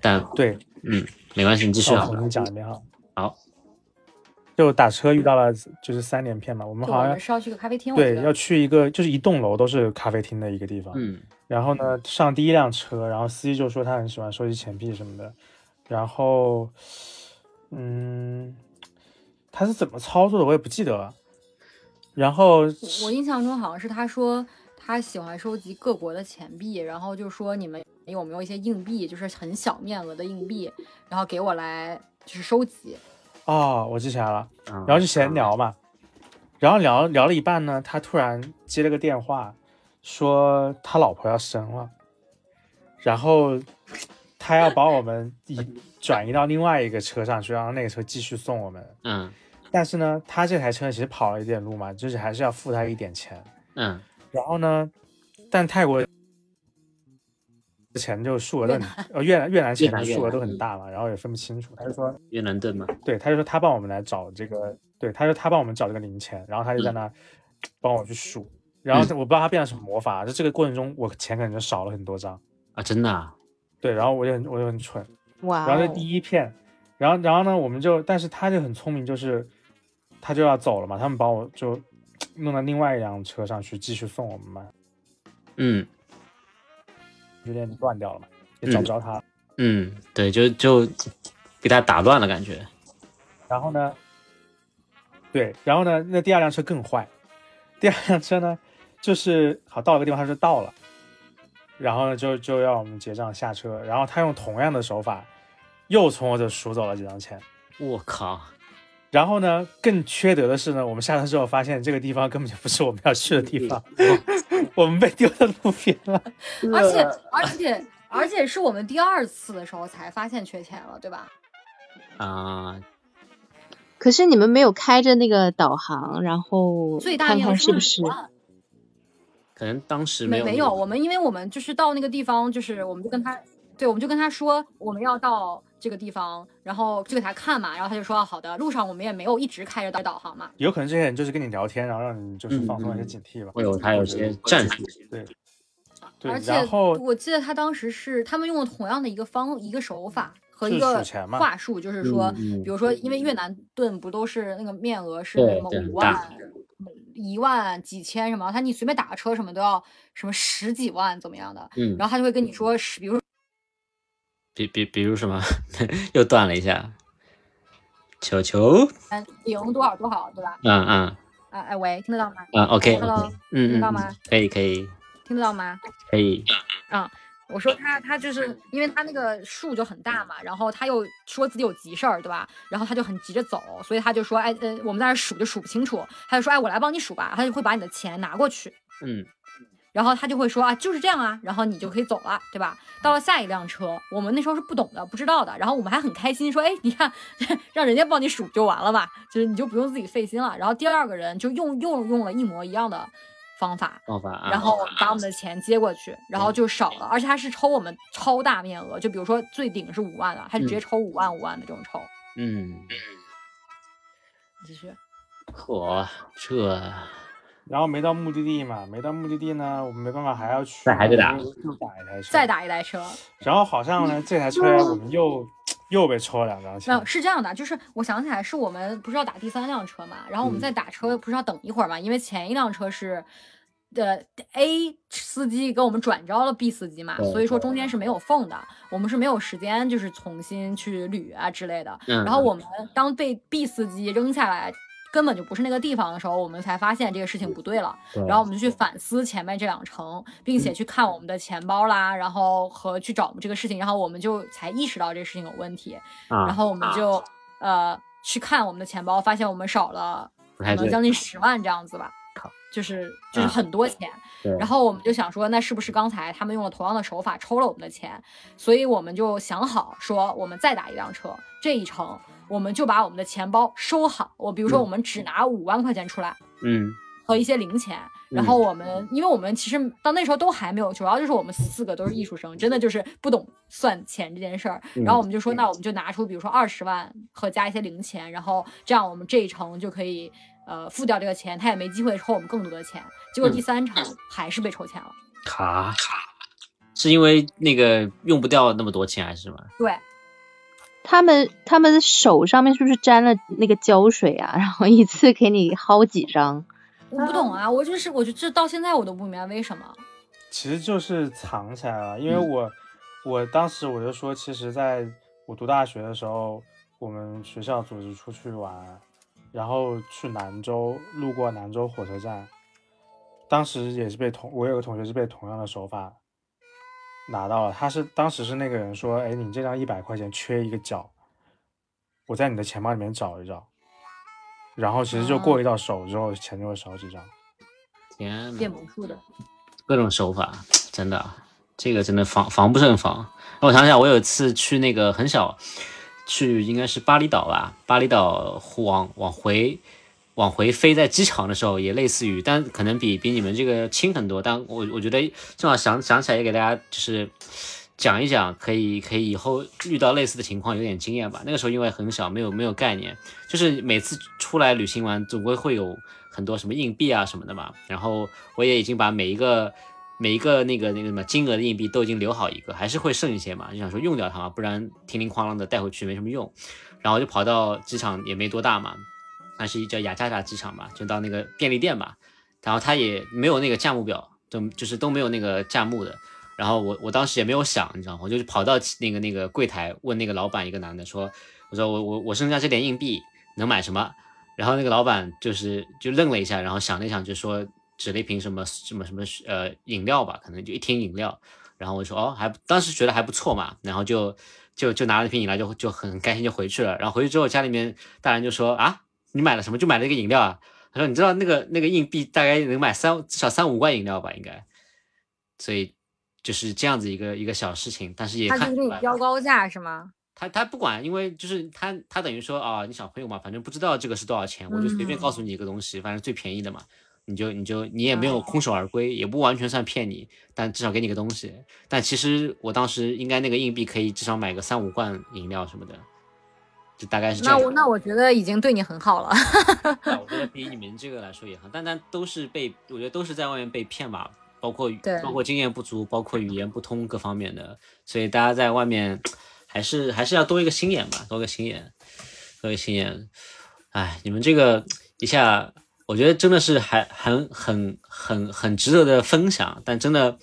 但对，嗯，没关系，你继续啊。我跟你讲一遍哈。好，就打车遇到了，就是三连片嘛。我们好像是要去个咖啡厅，对，要去一个就是一栋楼都是咖啡厅的一个地方。嗯，然后呢，上第一辆车，然后司机就说他很喜欢收集钱币什么的，然后，嗯，他是怎么操作的，我也不记得了。然后我印象中好像是他说他喜欢收集各国的钱币，然后就说你们有没有一些硬币，就是很小面额的硬币，然后给我来就是收集。哦，我记起来了，然后就闲聊嘛，然后聊聊了一半呢，他突然接了个电话，说他老婆要生了，然后他要把我们移转移到另外一个车上去，让那个车继续送我们。嗯。但是呢，他这台车其实跑了一点路嘛，就是还是要付他一点钱。嗯，然后呢，但泰国钱就数额都很，呃，越南越南钱的数额都很大嘛，然后也分不清楚。他就说越南盾嘛，对，他就说他帮我们来找这个，对，他说他帮我们找这个零钱，然后他就在那帮我去数，然后我不知道他变了什么魔法，就这个过程中我钱可能就少了很多张。啊，真的，对，然后我就很我就很蠢，哇，然后这第一片，然后然后呢，我们就，但是他就很聪明，就是。他就要走了嘛，他们把我就弄到另外一辆车上去继续送我们嘛。嗯，有点断掉了嘛，也找不着他。嗯，对，就就给他打乱了感觉。然后呢，对，然后呢，那第二辆车更坏。第二辆车呢，就是好到了个地方，他说到了，然后呢就就要我们结账下车，然后他用同样的手法又从我这数走了几张钱。我靠！然后呢，更缺德的是呢，我们下车之后发现这个地方根本就不是我们要去的地方，我们被丢在路边了。而且而且而且是我们第二次的时候才发现缺钱了，对吧？啊！可是你们没有开着那个导航，然后看看是不是？可能当时没没有。我们因为我们就是到那个地方，就是我们就跟他，对，我们就跟他说我们要到。这个地方，然后就给他看嘛，然后他就说好的。路上我们也没有一直开着导导航嘛，有可能这些人就是跟你聊天，然后让你就是放松一些警惕吧。会有他有些战术，对。而且我记得他当时是他们用了同样的一个方一个手法和一个话术，就是说，比如说，因为越南盾不都是那个面额是什么五万、一万、几千什么，他你随便打个车什么都要什么十几万怎么样的，嗯，然后他就会跟你说，比如。比比比如什么，又断了一下。球球，嗯，零多少多少，对吧？嗯嗯。啊哎喂，听得到吗？嗯，OK，Hello，嗯，听得到吗？可以可以。听得到吗？可以。嗯，我说他他就是因为他那个数就很大嘛，然后他又说自己有急事儿，对吧？然后他就很急着走，所以他就说，哎呃，我们在那数就数不清楚，他就说，哎，我来帮你数吧，他就会把你的钱拿过去。嗯。然后他就会说啊，就是这样啊，然后你就可以走了，对吧？到了下一辆车，我们那时候是不懂的，不知道的，然后我们还很开心，说，哎，你看，让人家帮你数就完了吧，就是你就不用自己费心了。然后第二个人就用又用了一模一样的方法，方法，然后把我们的钱接过去，然后就少了，而且他是抽我们超大面额，就比如说最顶是五万的，他就直接抽五万五万的这种抽。嗯，继续。嚯，这。然后没到目的地嘛，没到目的地呢，我们没办法还要去，再还得打，又打一台车，再打一台车。然后好像呢，这台车我们又又被抽了两张钱。没有，是这样的，就是我想起来，是我们不是要打第三辆车嘛，然后我们在打车不是要等一会儿嘛，因为前一辆车是的 A 司机给我们转招了 B 司机嘛，所以说中间是没有缝的，我们是没有时间就是重新去捋啊之类的。然后我们当被 B 司机扔下来。根本就不是那个地方的时候，我们才发现这个事情不对了。然后我们就去反思前面这两程，并且去看我们的钱包啦，然后和去找这个事情，然后我们就才意识到这个事情有问题。然后我们就呃去看我们的钱包，发现我们少了可能将近十万这样子吧，就是就是很多钱。然后我们就想说，那是不是刚才他们用了同样的手法抽了我们的钱？所以我们就想好说，我们再打一辆车，这一程。我们就把我们的钱包收好，我比如说我们只拿五万块钱出来，嗯，和一些零钱，然后我们，因为我们其实到那时候都还没有，主要就是我们四个都是艺术生，真的就是不懂算钱这件事儿，然后我们就说，那我们就拿出比如说二十万和加一些零钱，然后这样我们这一程就可以呃付掉这个钱，他也没机会抽我们更多的钱，结果第三场还是被抽钱了，卡卡，是因为那个用不掉那么多钱还是什么？对。他们他们手上面是不是沾了那个胶水啊？然后一次给你薅几张？我不懂啊，我就是，我就这到现在我都不明白为什么。其实就是藏起来了，因为我我当时我就说，其实在我读大学的时候，我们学校组织出去玩，然后去兰州，路过兰州火车站，当时也是被同我有个同学是被同样的手法。拿到了，他是当时是那个人说，哎，你这张一百块钱缺一个角，我在你的钱包里面找一找，然后其实就过一道手之后，钱就会少几张。天，变魔术的各种手法，真的，这个真的防防不胜防。我想想，我有一次去那个很小，去应该是巴厘岛吧，巴厘岛往往回。往回飞在机场的时候也类似于，但可能比比你们这个轻很多。但我我觉得正好想想起来也给大家就是讲一讲，可以可以以后遇到类似的情况有点经验吧。那个时候因为很小，没有没有概念，就是每次出来旅行完总归会有很多什么硬币啊什么的嘛。然后我也已经把每一个每一个那个那个什么金额的硬币都已经留好一个，还是会剩一些嘛，就想说用掉它嘛，不然叮铃哐啷的带回去没什么用。然后就跑到机场也没多大嘛。那是一叫雅加达机场吧，就到那个便利店吧，然后他也没有那个价目表，都就是都没有那个价目的。然后我我当时也没有想，你知道吗？我就跑到那个那个柜台问那个老板，一个男的说：“我说我我我剩下这点硬币能买什么？”然后那个老板就是就愣了一下，然后想了一想，就说指了一瓶什么什么什么呃饮料吧，可能就一听饮料。然后我说：“哦，还当时觉得还不错嘛。”然后就就就拿了一瓶饮料，就就很开心就回去了。然后回去之后，家里面大人就说：“啊。”你买了什么？就买了一个饮料啊。他说：“你知道那个那个硬币大概能买三至少三五罐饮料吧？应该。”所以就是这样子一个一个小事情，但是也看。他给你标高价是吗？他他不管，因为就是他他等于说啊，你小朋友嘛，反正不知道这个是多少钱，我就随便告诉你一个东西，反正最便宜的嘛，你就你就你也没有空手而归，也不完全算骗你，但至少给你个东西。但其实我当时应该那个硬币可以至少买个三五罐饮料什么的。就大概是这样。那我那我觉得已经对你很好了。我觉得比你们这个来说也好，但但都是被我觉得都是在外面被骗吧，包括包括经验不足，包括语言不通各方面的，所以大家在外面还是还是要多一个心眼吧，多个心眼，多个心眼。哎，你们这个一下，我觉得真的是还很很很很值得的分享，但真的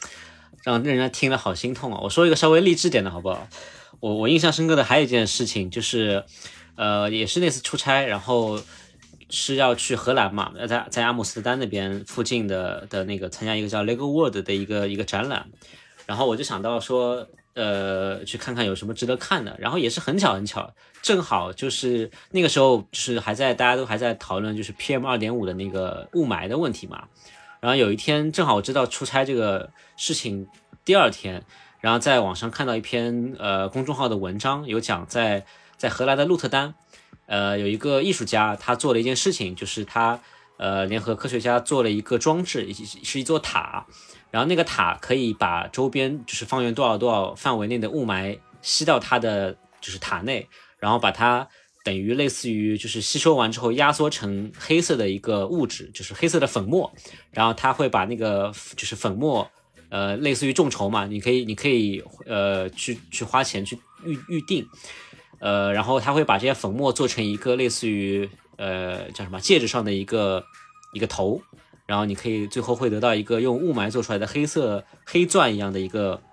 让人家听了好心痛啊！我说一个稍微励志点的好不好？我我印象深刻的还有一件事情，就是，呃，也是那次出差，然后是要去荷兰嘛，要在在阿姆斯特丹那边附近的的那个参加一个叫 Lego World 的一个一个展览，然后我就想到说，呃，去看看有什么值得看的，然后也是很巧很巧，正好就是那个时候就是还在大家都还在讨论就是 PM 二点五的那个雾霾的问题嘛，然后有一天正好我知道出差这个事情，第二天，然后在网上看到一篇呃公众号的文章，有讲在在荷兰的鹿特丹，呃有一个艺术家他做了一件事情，就是他呃联合科学家做了一个装置，是一座塔，然后那个塔可以把周边就是方圆多少多少范围内的雾霾吸到它的就是塔内，然后把它。等于类似于就是吸收完之后压缩成黑色的一个物质，就是黑色的粉末，然后它会把那个就是粉末，呃，类似于众筹嘛，你可以你可以呃去去花钱去预预定，呃，然后它会把这些粉末做成一个类似于呃叫什么戒指上的一个一个头，然后你可以最后会得到一个用雾霾做出来的黑色黑钻一样的一个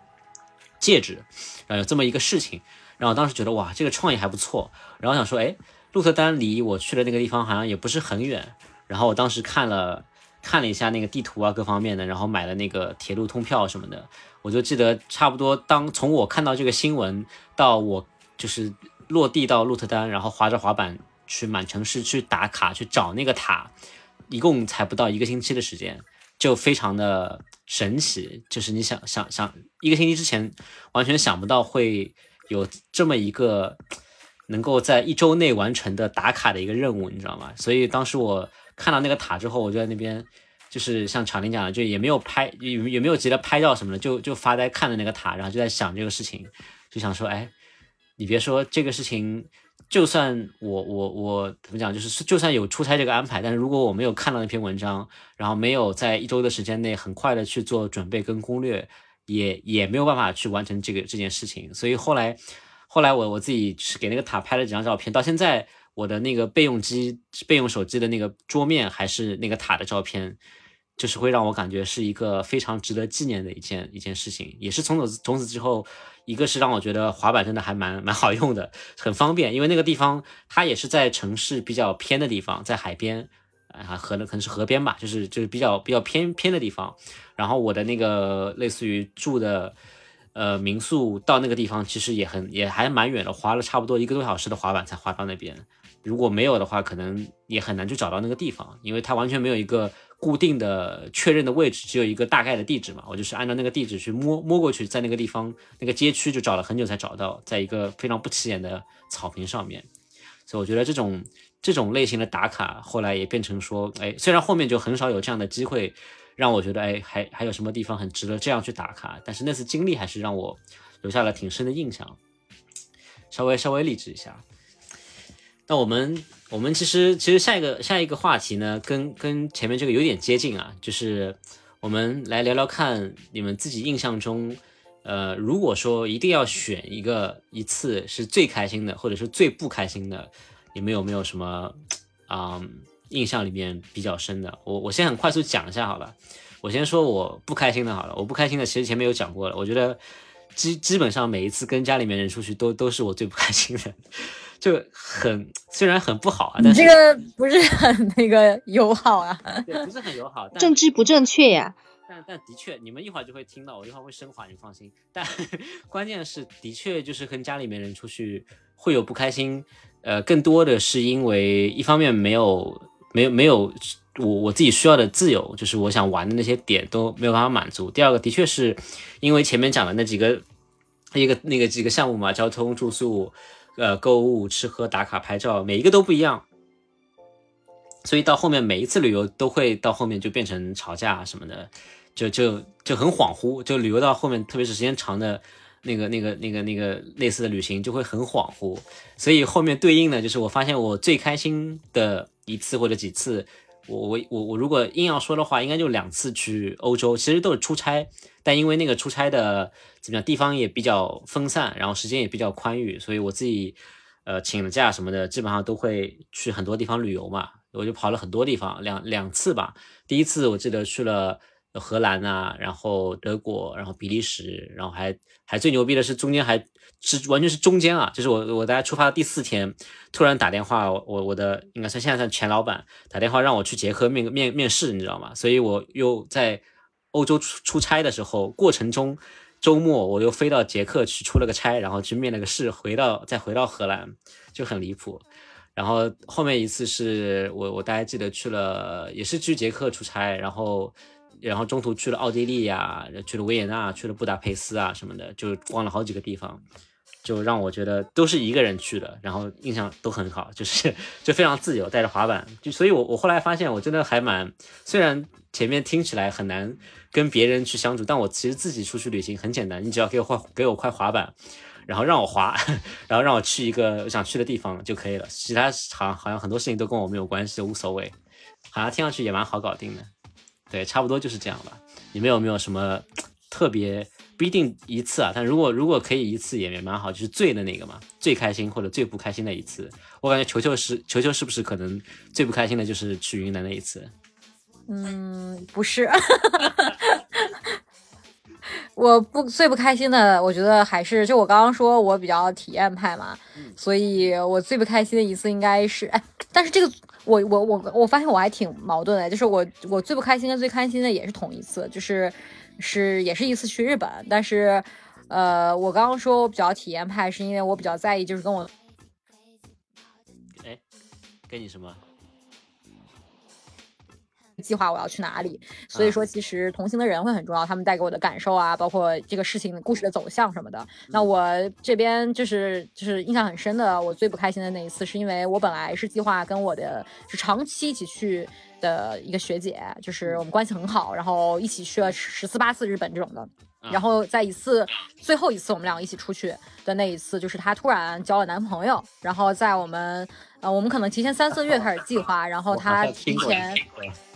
戒指，然后，有这么一个事情。然后当时觉得哇，这个创意还不错。然后想说，哎，鹿特丹离我去的那个地方好像也不是很远。然后我当时看了看了一下那个地图啊，各方面的，然后买了那个铁路通票什么的。我就记得差不多当从我看到这个新闻到我就是落地到鹿特丹，然后滑着滑板去满城市去打卡去找那个塔，一共才不到一个星期的时间，就非常的神奇。就是你想想想，一个星期之前完全想不到会。有这么一个能够在一周内完成的打卡的一个任务，你知道吗？所以当时我看到那个塔之后，我就在那边，就是像场林讲的，就也没有拍，也也没有急着拍照什么的，就就发呆看着那个塔，然后就在想这个事情，就想说，哎，你别说这个事情，就算我我我怎么讲，就是就算有出差这个安排，但是如果我没有看到那篇文章，然后没有在一周的时间内很快的去做准备跟攻略。也也没有办法去完成这个这件事情，所以后来，后来我我自己是给那个塔拍了几张照片，到现在我的那个备用机备用手机的那个桌面还是那个塔的照片，就是会让我感觉是一个非常值得纪念的一件一件事情，也是从此从此之后，一个是让我觉得滑板真的还蛮蛮好用的，很方便，因为那个地方它也是在城市比较偏的地方，在海边。啊，河的可能是河边吧，就是就是比较比较偏偏的地方。然后我的那个类似于住的呃民宿到那个地方，其实也很也还蛮远的，滑了差不多一个多小时的滑板才滑到那边。如果没有的话，可能也很难去找到那个地方，因为它完全没有一个固定的确认的位置，只有一个大概的地址嘛。我就是按照那个地址去摸摸过去，在那个地方那个街区就找了很久才找到，在一个非常不起眼的草坪上面。所以我觉得这种。这种类型的打卡后来也变成说，哎，虽然后面就很少有这样的机会，让我觉得，哎，还还有什么地方很值得这样去打卡？但是那次经历还是让我留下了挺深的印象。稍微稍微励志一下。那我们我们其实其实下一个下一个话题呢，跟跟前面这个有点接近啊，就是我们来聊聊看你们自己印象中，呃，如果说一定要选一个一次是最开心的，或者是最不开心的。你们有没有什么啊印象里面比较深的？我我先很快速讲一下好了。我先说我不开心的好了。我不开心的其实前面有讲过了。我觉得基基本上每一次跟家里面人出去都都是我最不开心的，就很虽然很不好啊，但这个不是很那个友好啊，不是很友好，政治不正确呀。但但的确，你们一会儿就会听到，我一会儿会升华，你放心。但 关键是的确就是跟家里面人出去会有不开心。呃，更多的是因为一方面没有没有没有我我自己需要的自由，就是我想玩的那些点都没有办法满足。第二个，的确是因为前面讲的那几个一个那个几个项目嘛，交通、住宿、呃购物、吃喝、打卡、拍照，每一个都不一样，所以到后面每一次旅游都会到后面就变成吵架什么的，就就就很恍惚，就旅游到后面，特别是时间长的。那个、那个、那个、那个类似的旅行就会很恍惚，所以后面对应的就是我发现我最开心的一次或者几次，我我我我如果硬要说的话，应该就两次去欧洲，其实都是出差，但因为那个出差的怎么样，地方也比较分散，然后时间也比较宽裕，所以我自己呃请了假什么的，基本上都会去很多地方旅游嘛，我就跑了很多地方，两两次吧，第一次我记得去了。荷兰啊，然后德国，然后比利时，然后还还最牛逼的是中间还是完全是中间啊，就是我我大家出发的第四天，突然打电话，我我的应该算现在算前老板打电话让我去捷克面面面试，你知道吗？所以我又在欧洲出出差的时候，过程中周末我又飞到捷克去出了个差，然后去面了个试，回到再回到荷兰就很离谱。然后后面一次是我我大概记得去了也是去捷克出差，然后。然后中途去了奥地利呀，去了维也纳，去了布达佩斯啊什么的，就逛了好几个地方，就让我觉得都是一个人去的，然后印象都很好，就是就非常自由，带着滑板，就所以我我后来发现我真的还蛮，虽然前面听起来很难跟别人去相处，但我其实自己出去旅行很简单，你只要给我块给我块滑板，然后让我滑，然后让我去一个我想去的地方就可以了，其他好好像很多事情都跟我没有关系，无所谓，好像听上去也蛮好搞定的。对，差不多就是这样吧。你们有没有什么特别不一定一次啊？但如果如果可以一次也也蛮好，就是最的那个嘛，最开心或者最不开心的一次。我感觉球球是球球是不是可能最不开心的就是去云南那一次？嗯，不是。我不最不开心的，我觉得还是就我刚刚说我比较体验派嘛，所以我最不开心的一次应该是哎，但是这个。我我我我发现我还挺矛盾的，就是我我最不开心跟最开心的也是同一次，就是是也是一次去日本，但是呃，我刚刚说我比较体验派，是因为我比较在意就是跟我，哎，跟你什么？计划我要去哪里，所以说其实同行的人会很重要，他们带给我的感受啊，包括这个事情故事的走向什么的。那我这边就是就是印象很深的，我最不开心的那一次，是因为我本来是计划跟我的是长期一起去的一个学姐，就是我们关系很好，然后一起去了十四八次日本这种的。然后在一次最后一次我们两个一起出去的那一次，就是她突然交了男朋友，然后在我们呃我们可能提前三四个月开始计划，然后她提前。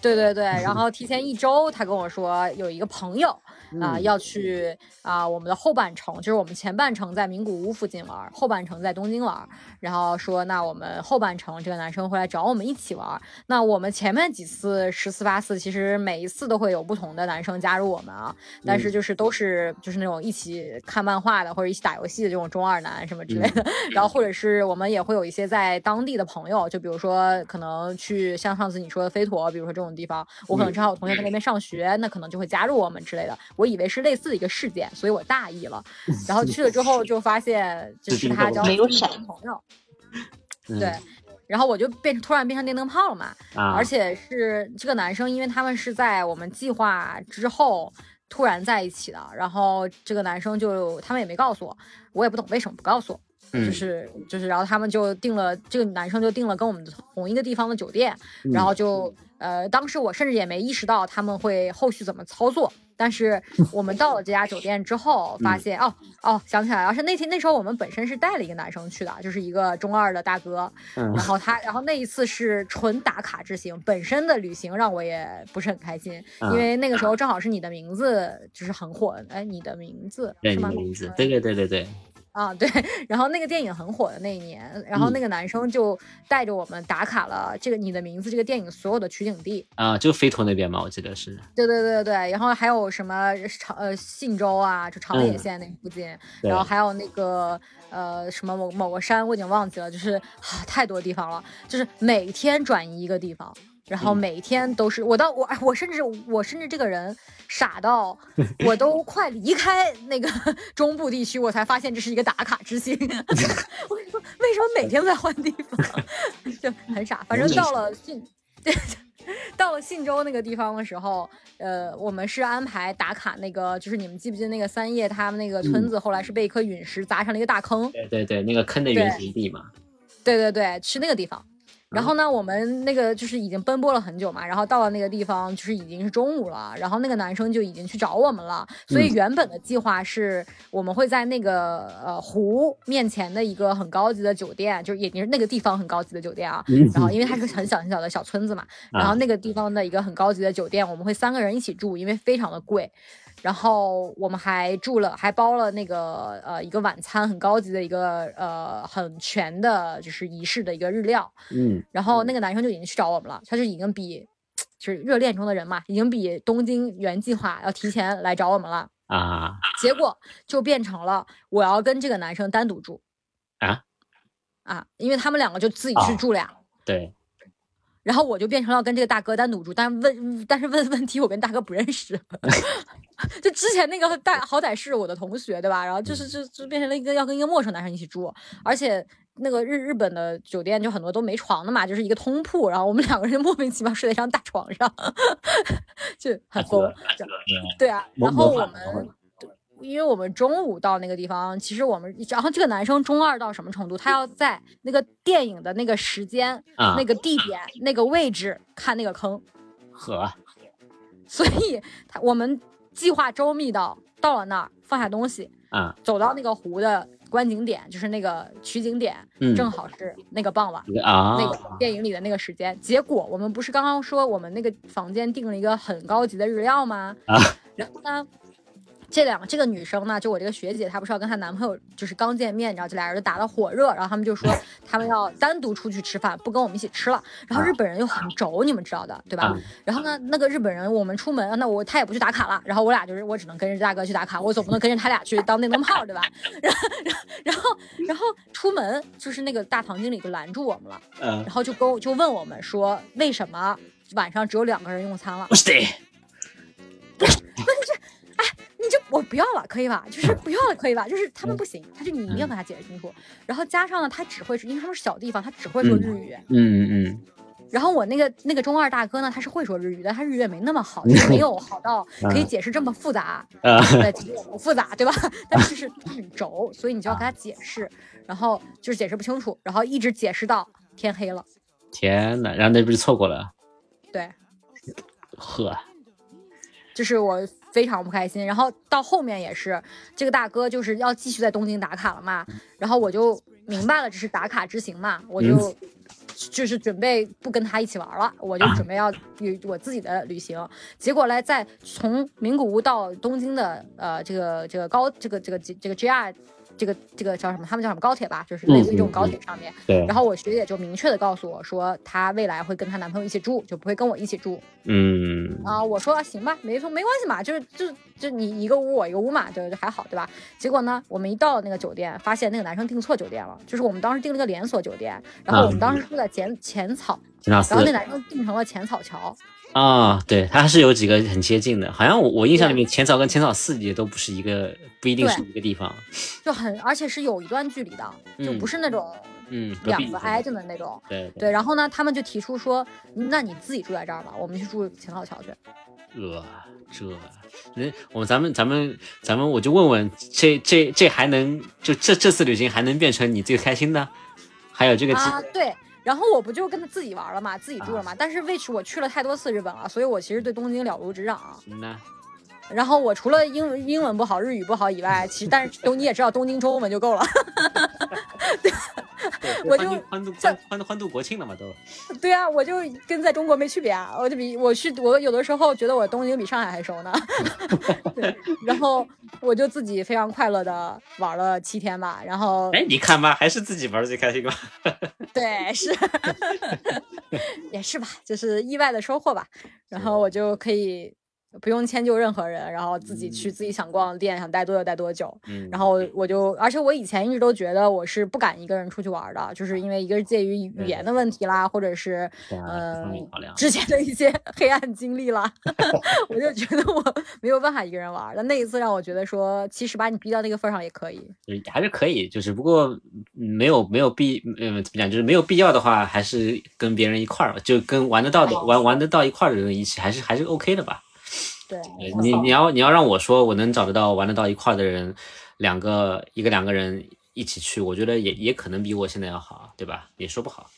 对对对，然后提前一周，她跟我说有一个朋友啊要去啊我们的后半程，就是我们前半程在名古屋附近玩，后半程在东京玩。然后说那我们后半程这个男生会来找我们一起玩。那我们前面几次十四八次，其实每一次都会有不同的男生加入我们啊，但是就是都是就是那种一起看漫画的或者一起打游戏的这种中二男什么之类的。然后或者是我们也会有一些在当地的朋友，就比如说可能去像上次你说的飞陀，比如说这种。地方，我可能正好有同学在那边上学，那可能就会加入我们之类的。我以为是类似的一个事件，所以我大意了。然后去了之后就发现，就是他交没有闪朋友，对。然后我就变突然变成电灯泡了嘛，而且是这个男生，因为他们是在我们计划之后突然在一起的。然后这个男生就他们也没告诉我，我也不懂为什么不告诉我。就是就是，然后他们就订了这个男生就订了跟我们同一个地方的酒店，然后就呃，当时我甚至也没意识到他们会后续怎么操作。但是 我们到了这家酒店之后，发现哦哦，想起来了，是那天那时候我们本身是带了一个男生去的，就是一个中二的大哥，然后他然后那一次是纯打卡之行，本身的旅行让我也不是很开心，因为那个时候正好是你的名字就是很火，哎，你的名字是吗？名字，对对对对对。啊，对，然后那个电影很火的那一年，然后那个男生就带着我们打卡了这个你的名字这个电影所有的取景地。啊，就飞陀那边嘛，我记得是。对对对对，然后还有什么长呃信州啊，就长野县那附近，然后还。有那个呃什么某某个山，我已经忘记了，就是啊太多地方了，就是每天转移一个地方。然后每天都是我到我哎我甚至我甚至这个人傻到 我都快离开那个 中部地区我才发现这是一个打卡之星。我跟你说为什么每天都在换地方就很傻。反正到了信对到了信州那个地方的时候，呃，我们是安排打卡那个就是你们记不记得那个三叶他们那个村子后来是被一颗陨石砸成了一个大坑。对对对，那个坑的原型地嘛。对对对，去那个地方。然后呢，我们那个就是已经奔波了很久嘛，然后到了那个地方，就是已经是中午了，然后那个男生就已经去找我们了。所以原本的计划是我们会在那个呃湖面前的一个很高级的酒店，就是也是那个地方很高级的酒店啊。然后因为它是很小很小的小村子嘛，然后那个地方的一个很高级的酒店，我们会三个人一起住，因为非常的贵。然后我们还住了，还包了那个呃一个晚餐，很高级的一个呃很全的，就是仪式的一个日料。嗯，然后那个男生就已经去找我们了，他就已经比就是热恋中的人嘛，已经比东京原计划要提前来找我们了啊。结果就变成了我要跟这个男生单独住啊啊，因为他们两个就自己去住了呀。对。然后我就变成了跟这个大哥单独住，但是问但是问问题，我跟大哥不认识。就之前那个大好歹是我的同学，对吧？然后就是就就变成了一个要跟一个陌生男生一起住，而且那个日日本的酒店就很多都没床的嘛，就是一个通铺，然后我们两个人 莫名其妙睡在一张大床上，就很疯。对啊，然后我们。因为我们中午到那个地方，其实我们，然后这个男生中二到什么程度？他要在那个电影的那个时间、那个地点、那个位置看那个坑，呵，所以他我们计划周密到到了那儿放下东西，啊，走到那个湖的观景点，就是那个取景点，正好是那个傍晚啊，那个电影里的那个时间。结果我们不是刚刚说我们那个房间订了一个很高级的日料吗？啊，然后呢？这两个这个女生呢，就我这个学姐，她不是要跟她男朋友就是刚见面，你知道，这俩人就打得火热，然后他们就说 他们要单独出去吃饭，不跟我们一起吃了。然后日本人又很轴，你们知道的，对吧？然后呢，那个日本人我们出门，那我他也不去打卡了，然后我俩就是我只能跟着大哥去打卡，我总不能跟着他俩去当电灯泡，对吧？然后然后然后出门就是那个大堂经理就拦住我们了，嗯，然后就跟我就问我们说为什么晚上只有两个人用餐了？不是的，问题是。你就我不要了，可以吧？就是不要了，可以吧？就是他们不行，他就你一定要跟他解释清楚。然后加上呢，他只会是因为他们是小地方，他只会说日语。嗯嗯嗯。然后我那个那个中二大哥呢，他是会说日语，但他日语也没那么好，就没有好到可以解释这么复杂。啊。不复杂，对吧？但是是很轴，所以你就要跟他解释，然后就是解释不清楚，然后一直解释到天黑了。天呐，然后那不就错过了？对。呵。就是我。非常不开心，然后到后面也是，这个大哥就是要继续在东京打卡了嘛，然后我就明白了这是打卡之行嘛，我就就是准备不跟他一起玩了，我就准备要有我自己的旅行。结果呢，在从名古屋到东京的呃这个这个高这个这个这个 JR。这个这个叫什么？他们叫什么高铁吧？就是类似于这种高铁上面。对。然后我学姐就明确的告诉我说，她未来会跟她男朋友一起住，就不会跟我一起住。嗯。啊，我说行吧，没错，没关系嘛，就是就就你一个屋我一个屋嘛，就就还好，对吧？结果呢，我们一到那个酒店，发现那个男生订错酒店了，就是我们当时订了个连锁酒店，然后我们当时住在浅浅草，然后那男生订成了浅草桥。啊，对，它是有几个很接近的，好像我我印象里面浅草跟浅草寺也都不是一个，不一定是一个地方，就很而且是有一段距离的，就不是那种嗯两个挨着的那种，对对。然后呢，他们就提出说，那你自己住在这儿吧，我们去住浅草桥去。呃，这，那我们咱们咱们咱们我就问问，这这这还能就这这次旅行还能变成你最开心的？还有这个啊，对。然后我不就跟他自己玩了嘛，自己住了嘛。但是 which 我去了太多次日本了，所以我其实对东京了如指掌。那，然后我除了英文英文不好、日语不好以外，其实但是东你也知道，东京中文就够了。对，我就欢度欢欢欢度国庆了嘛都。对啊，我就跟在中国没区别啊，我就比我去我有的时候觉得我东京比上海还熟呢。对，然后我就自己非常快乐的玩了七天吧，然后哎，你看吧，还是自己玩最开心吧。对，是，也是吧，就是意外的收获吧，然后我就可以。不用迁就任何人，然后自己去自己想逛的店，想待多久待多久。嗯，然后我就，而且我以前一直都觉得我是不敢一个人出去玩的，就是因为一个是介于语言的问题啦，或者是嗯之前的一些 黑暗经历啦，我就觉得我 没有办法一个人玩。但那一次让我觉得说，其实把你逼到那个份上也可以，还是可以，就是不过没有没有必嗯怎么讲，就是没有必要的话，还是跟别人一块儿，就跟玩得到的玩玩得到一块儿的人一起，还是还是 OK 的吧。对你，你要你要让我说，我能找得到玩得到一块的人，两个一个两个人一起去，我觉得也也可能比我现在要好，对吧？也说不好。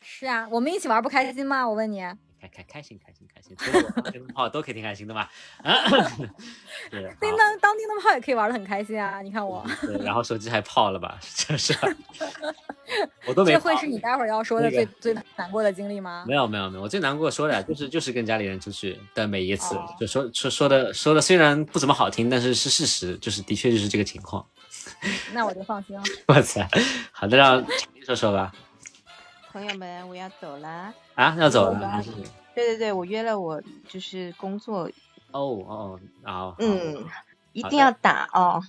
是啊，我们一起玩不开心吗？我问你。开开开心开心开心，当叮灯泡都可以挺开心的嘛。对，叮当当叮灯泡也可以玩的很开心啊！你看我。对，然后手机还泡了吧？真是。我都没。这会是你待会儿要说的最最难过的经历吗？没有没有没有，我最难过说的就是就是跟家里人出去的每一次，就说说说的说的虽然不怎么好听，但是是事实，就是的确就是这个情况。那我就放心了。我操，好的，让说说吧。朋友们，我要走了啊！要走了？对对对，我约了我就是工作。哦哦好！嗯，一定要打哦。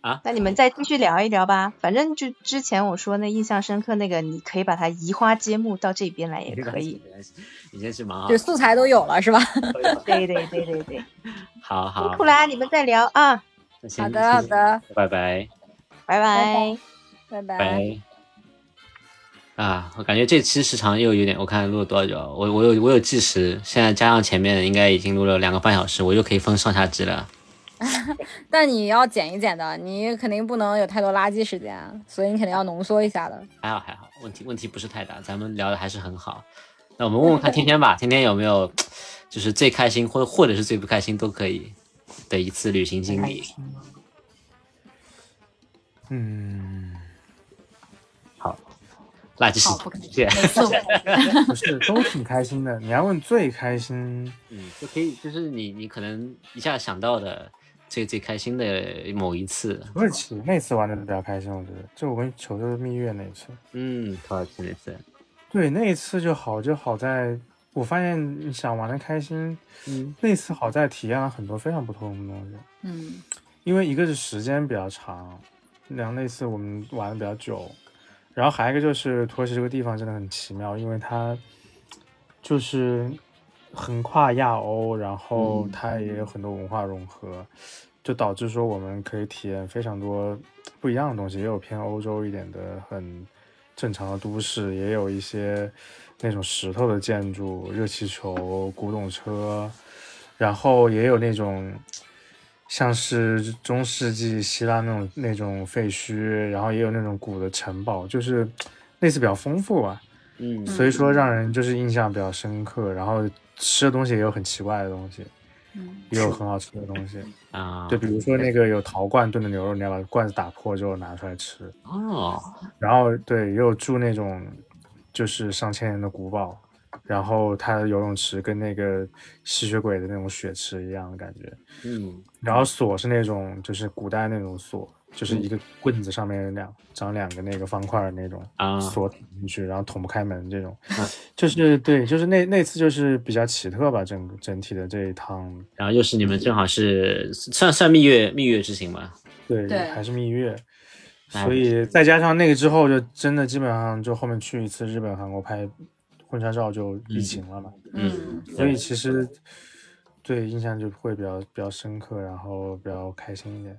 啊，那你们再继续聊一聊吧。反正就之前我说那印象深刻那个，你可以把它移花接木到这边来也可以。已经是蛮好，就素材都有了是吧？对对对对对。好好。辛苦啦，你们再聊啊。好的好的，拜拜。拜拜。拜拜。啊，我感觉这期时长又有点，我看录了多久？我我有我有计时，现在加上前面应该已经录了两个半小时，我又可以分上下集了。但你要剪一剪的，你肯定不能有太多垃圾时间，所以你肯定要浓缩一下的。还好还好，问题问题不是太大，咱们聊的还是很好。那我们问问看天天吧，天天有没有就是最开心或或者是最不开心都可以的一次旅行经历？嗯，好，垃圾好，不时开心。间。每次我不是都挺开心的。你要问最开心，嗯，就可以，就是你你可能一下想到的最最开心的某一次，土耳其那次玩的比较开心，我觉得，就我跟球球的蜜月那一次。嗯，土耳其那次，对，那一次就好，就好在我发现你想玩的开心，嗯那次好在体验了很多非常不同的东西。嗯因为一个是时间比较长，然后那次我们玩的比较久，然后还有一个就是土耳其这个地方真的很奇妙，因为它就是横跨亚欧，然后它也有很多文化融合，就导致说我们可以体验非常多不一样的东西，也有偏欧洲一点的很正常的都市，也有一些那种石头的建筑、热气球、古董车，然后也有那种。像是中世纪希腊那种那种废墟，然后也有那种古的城堡，就是类似比较丰富吧，嗯所以说让人就是印象比较深刻。然后吃的东西也有很奇怪的东西，嗯也有很好吃的东西。啊，就比如说那个有陶罐炖的牛肉，你要把罐子打破之后拿出来吃。哦，然后对，也有住那种就是上千年的古堡，然后它的游泳池跟那个吸血鬼的那种血池一样的感觉。嗯然后锁是那种就是古代那种锁，就是一个棍子上面两长两个那个方块的那种啊锁捅进去，然后捅不开门这种嗯，就是对，就是那那次就是比较奇特吧，整个整体的这一趟，然后又是你们正好是算算蜜月蜜月之行吧？对，对还是蜜月，哎所以再加上那个之后，就真的基本上就后面去一次日本、韩国拍婚纱照就疫情了嘛，嗯所以其实对印象就会比较比较深刻，然后比较开心一点。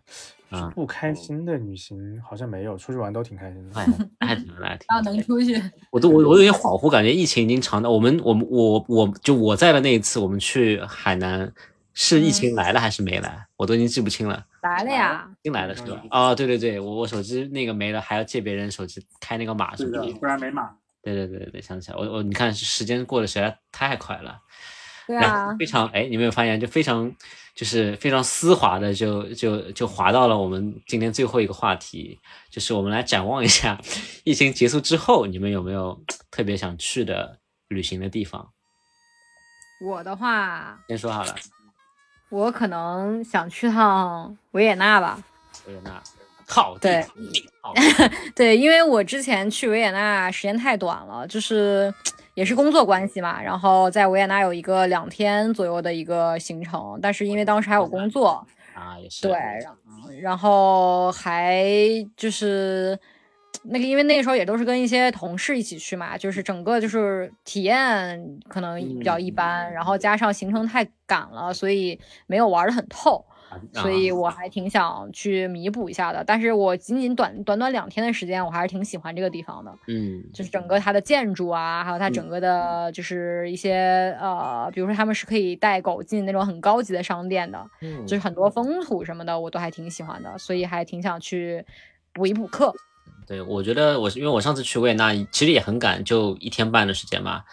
啊不开心的旅行好像没有，出去玩都挺开心的。哎，那还挺那还挺 要能出去，我都我我有点恍惚，感觉疫情已经长到我们我们我我就我在的那一次，我们去海南是疫情来了还是没来，我都已经记不清了。来了呀，已经来了是吧？啊、对对对，我我手机那个没了，还要借别人手机开那个码什么的。不然没码。对对对对对，想起来，我我你看时间过得实在太快了，对啊后，非常哎，你有没有发现就非常就是非常丝滑的就就就滑到了我们今天最后一个话题，就是我们来展望一下疫情结束之后，你们有没有特别想去的旅行的地方？我的话，先说好了，我可能想去趟维也纳吧。维也纳，好地对方，好地 对，因为我之前去维也纳时间太短了，就是也是工作关系嘛，然后在维也纳有一个两天左右的一个行程，但是因为当时还有工作，啊，也是对，然后还就是那个，因为那个时候也都是跟一些同事一起去嘛，就是整个就是体验可能比较一般，然后加上行程太赶了，所以没有玩的很透。啊所以我还挺想去弥补一下的，但是我仅仅短短短两天的时间，我还是挺喜欢这个地方的，嗯就是整个它的建筑啊，还有它整个的，就是一些呃，比如说他们是可以带狗进那种很高级的商店的，嗯就是。很多风土什么的，我都还挺喜欢的，所以还挺想去补一补课。对，我觉得我是因为我上次去维也纳其实也很赶，就一天半的时间嘛，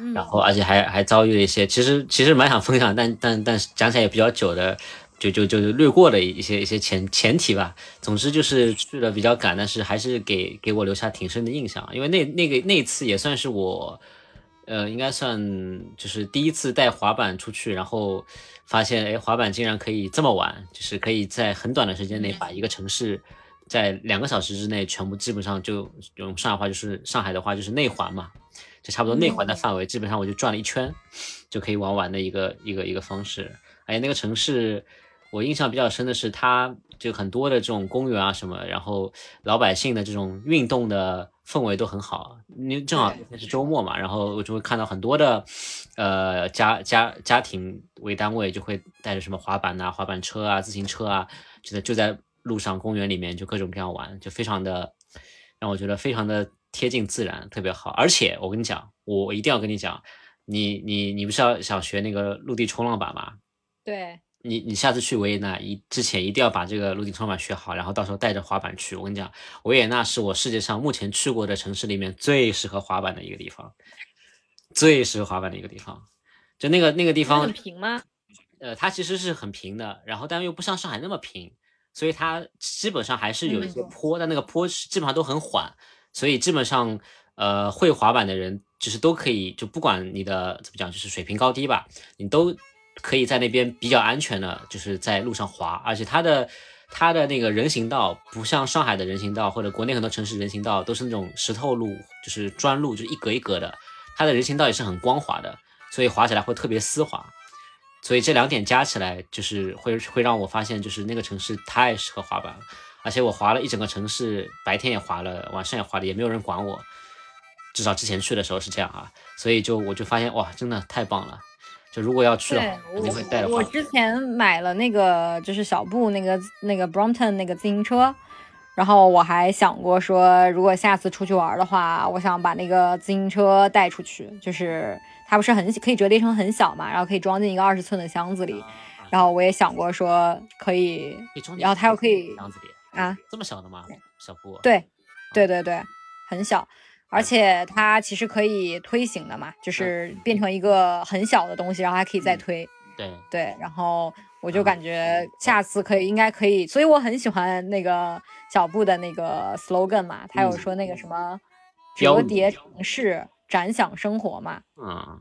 嗯。然后而且还还遭遇了一些，其实其实蛮想分享，但但但是讲起来也比较久的，就就就略过的一些一些前前提吧。总之就是去的比较赶，但是还是给给我留下挺深的印象，因为那那个那次也算是我，呃，应该算就是第一次带滑板出去，然后发现哎，滑板竟然可以这么玩，就是可以在很短的时间内把一个城市。在两个小时之内，全部基本上就用上海话就是上海的话就是内环嘛，就差不多内环的范围，基本上我就转了一圈，就可以玩完的一个一个一个方式。哎，那个城市我印象比较深的是，它就很多的这种公园啊什么，然后老百姓的这种运动的氛围都很好。你正好那天是周末嘛，然后我就会看到很多的呃家家家庭为单位就会带着什么滑板啊、滑板车啊、自行车啊，就在就在路上公园里面就各种各样玩，就非常的让我觉得非常的贴近自然，特别好。而且我跟你讲，我一定要跟你讲，你你你不是要想学那个陆地冲浪板吗？对。你你下次去维也纳一之前一定要把这个陆地冲板学好，然后到时候带着滑板去。我跟你讲，维也纳是我世界上目前去过的城市里面最适合滑板的一个地方，最适合滑板的一个地方。就那个那个地方很平吗？呃，它其实是很平的，然后但又不像上海那么平，所以它基本上还是有一些坡，但那个坡基本上都很缓，所以基本上呃会滑板的人就是都可以，就不管你的怎么讲，就是水平高低吧，你都。可以在那边比较安全的，就是在路上滑，而且它的它的那个人行道不像上海的人行道或者国内很多城市人行道都是那种石头路，就是砖路，就是一格一格的，它的人行道也是很光滑的，所以滑起来会特别丝滑。所以这两点加起来，就是会会让我发现，就是那个城市太适合滑板了。而且我滑了一整个城市，白天也滑了，晚上也滑了，也没有人管我，至少之前去的时候是这样啊。所以就我就发现哇，真的太棒了。就如果要去的话，肯定会带的。我之前买了那个就是小布那个那个 Brompton 那个自行车，然后我还想过说，如果下次出去玩的话，我想把那个自行车带出去。就是它不是很可以折叠成很小嘛，然后可以装进一个二十寸的箱子里。然后我也想过说可以，然后它又可以箱子里啊，这么小的吗？小布？对，对对对，很小。而且它其实可以推行的嘛，就是变成一个很小的东西，然后还可以再推。对对，然后我就感觉下次可以，应该可以。所以我很喜欢那个小布的那个 slogan 嘛，他有说那个什么折叠城市，展享生活嘛。嗯，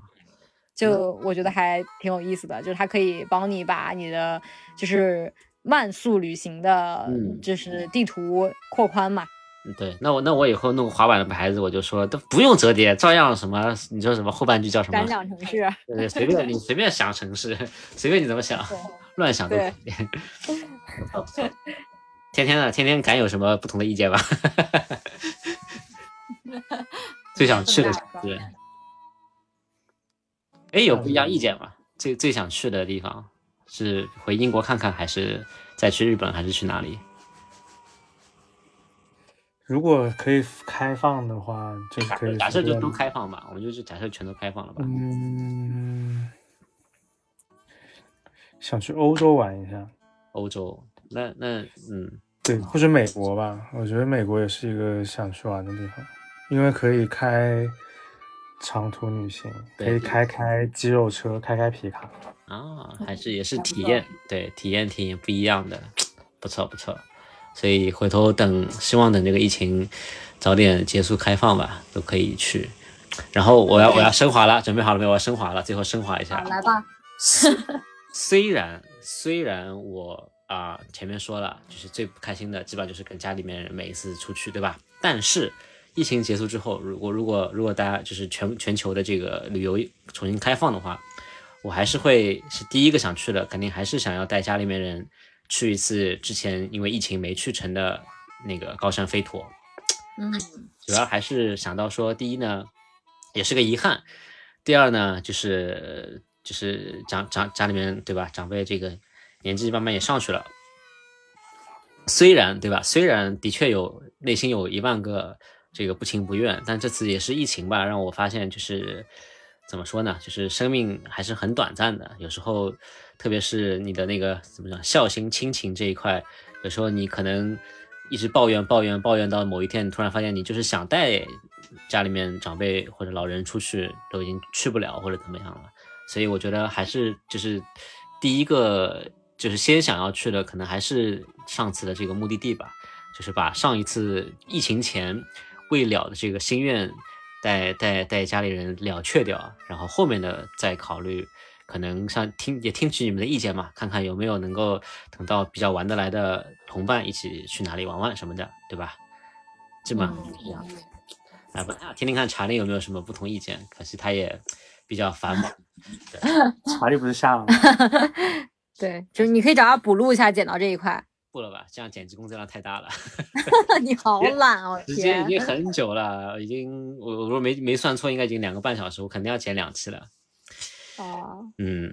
就我觉得还挺有意思的，就是它可以帮你把你的就是慢速旅行的，就是地图扩宽嘛。对，那我那我以后弄滑板的牌子，我就说都不用折叠，照样什么？你说什么后半句叫什么？敢想城市。对对，随便你随便想城市，随便你怎么想，乱想都可以。天天的，天天敢有什么不同的意见吧？最想去的城市。哎，有不一样意见吗？最最想去的地方是回英国看看，还是再去日本，还是去哪里？如果可以开放的话，就可以。假设就都开放吧，我们就是假设全都开放了吧。嗯，想去欧洲玩一下。欧洲，那那嗯，对，或者美国吧。我觉得美国也是一个想去玩的地方，因为可以开长途旅行，可以开开肌肉车，开开皮卡。啊，还是也是体验，对，体验体验不一样的，不错不错。所以回头等，希望等这个疫情早点结束开放吧，都可以去。然后我要我要升华了，准备好了没有？我要升华了，最后升华一下。来吧。虽 然虽然我啊前面说了，就是最不开心的，基本上就是跟家里面人每一次出去，对吧？但是疫情结束之后，如果如果如果大家就是全全球的这个旅游重新开放的话，我还是会是第一个想去的，肯定还是想要带家里面人。去一次之前因为疫情没去成的那个高山飞驼，嗯，主要还是想到说，第一呢，也是个遗憾；第二呢，就是就是长长家里面对吧，长辈这个年纪慢慢也上去了，虽然对吧，虽然的确有内心有一万个这个不情不愿，但这次也是疫情吧，让我发现就是怎么说呢，就是生命还是很短暂的，有时候。特别是你的那个怎么讲孝心亲情这一块，有时候你可能一直抱怨抱怨抱怨到某一天，你突然发现你就是想带家里面长辈或者老人出去，都已经去不了或者怎么样了。所以我觉得还是就是第一个就是先想要去的，可能还是上次的这个目的地吧，就是把上一次疫情前未了的这个心愿带带带家里人了却掉，然后后面的再考虑。可能像听也听取你们的意见嘛，看看有没有能够等到比较玩得来的同伴一起去哪里玩玩什么的，对吧？这么一样，来吧，听听看查理有没有什么不同意见。可惜他也比较繁忙。查理不是下了吗？对，就是你可以找他补录一下剪刀这一块。不了吧，这样剪辑工作量太大了。你好懒哦，时间已经很久了，已经我我如果没没算错，应该已经两个半小时，我肯定要剪两期了。哦，嗯，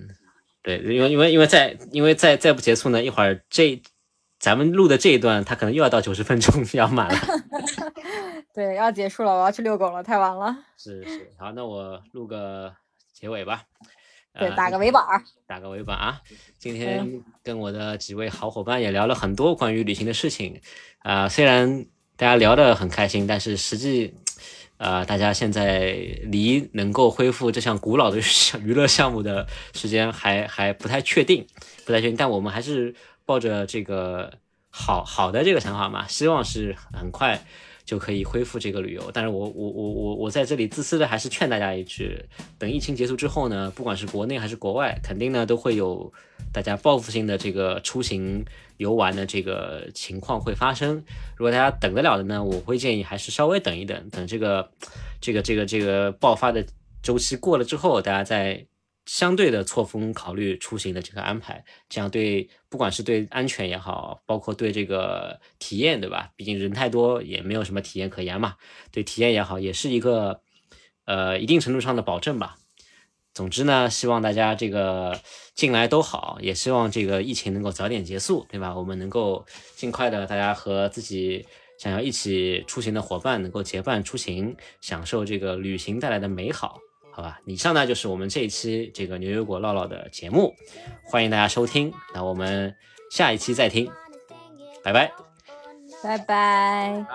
对，因为因为因为再因为再再不结束呢，一会儿这咱们录的这一段，它可能又要到九十分钟 要满了。对，要结束了，我要去遛狗了，太晚了。是是，好，那我录个结尾吧。对，打个尾板儿。打个尾板啊！今天跟我的几位好伙伴也聊了很多关于旅行的事情啊，虽然大家聊得很开心，但是实际，呃，大家现在离能够恢复这项古老的 娱乐项目的时间还还不太确定，不太确定。但我们还是抱着这个好好的这个想法嘛，希望是很快。就可以恢复这个旅游，但是我我我我我在这里自私的还是劝大家一句，等疫情结束之后呢，不管是国内还是国外，肯定呢都会有大家报复性的这个出行游玩的这个情况会发生。如果大家等得了的呢，我会建议还是稍微等一等，等这个这个这个这个爆发的周期过了之后，大家再。相对的错峰考虑出行的这个安排，这样对不管是对安全也好，包括对这个体验，对吧？毕竟人太多也没有什么体验可言嘛。对体验也好，也是一个呃一定程度上的保证吧。总之呢，希望大家这个进来都好，也希望这个疫情能够早点结束，对吧？我们能够尽快的大家和自己想要一起出行的伙伴能够结伴出行，享受这个旅行带来的美好。好吧，以上呢就是我们这一期这个牛油果唠唠的节目，欢迎大家收听，那我们下一期再听，拜拜，拜拜。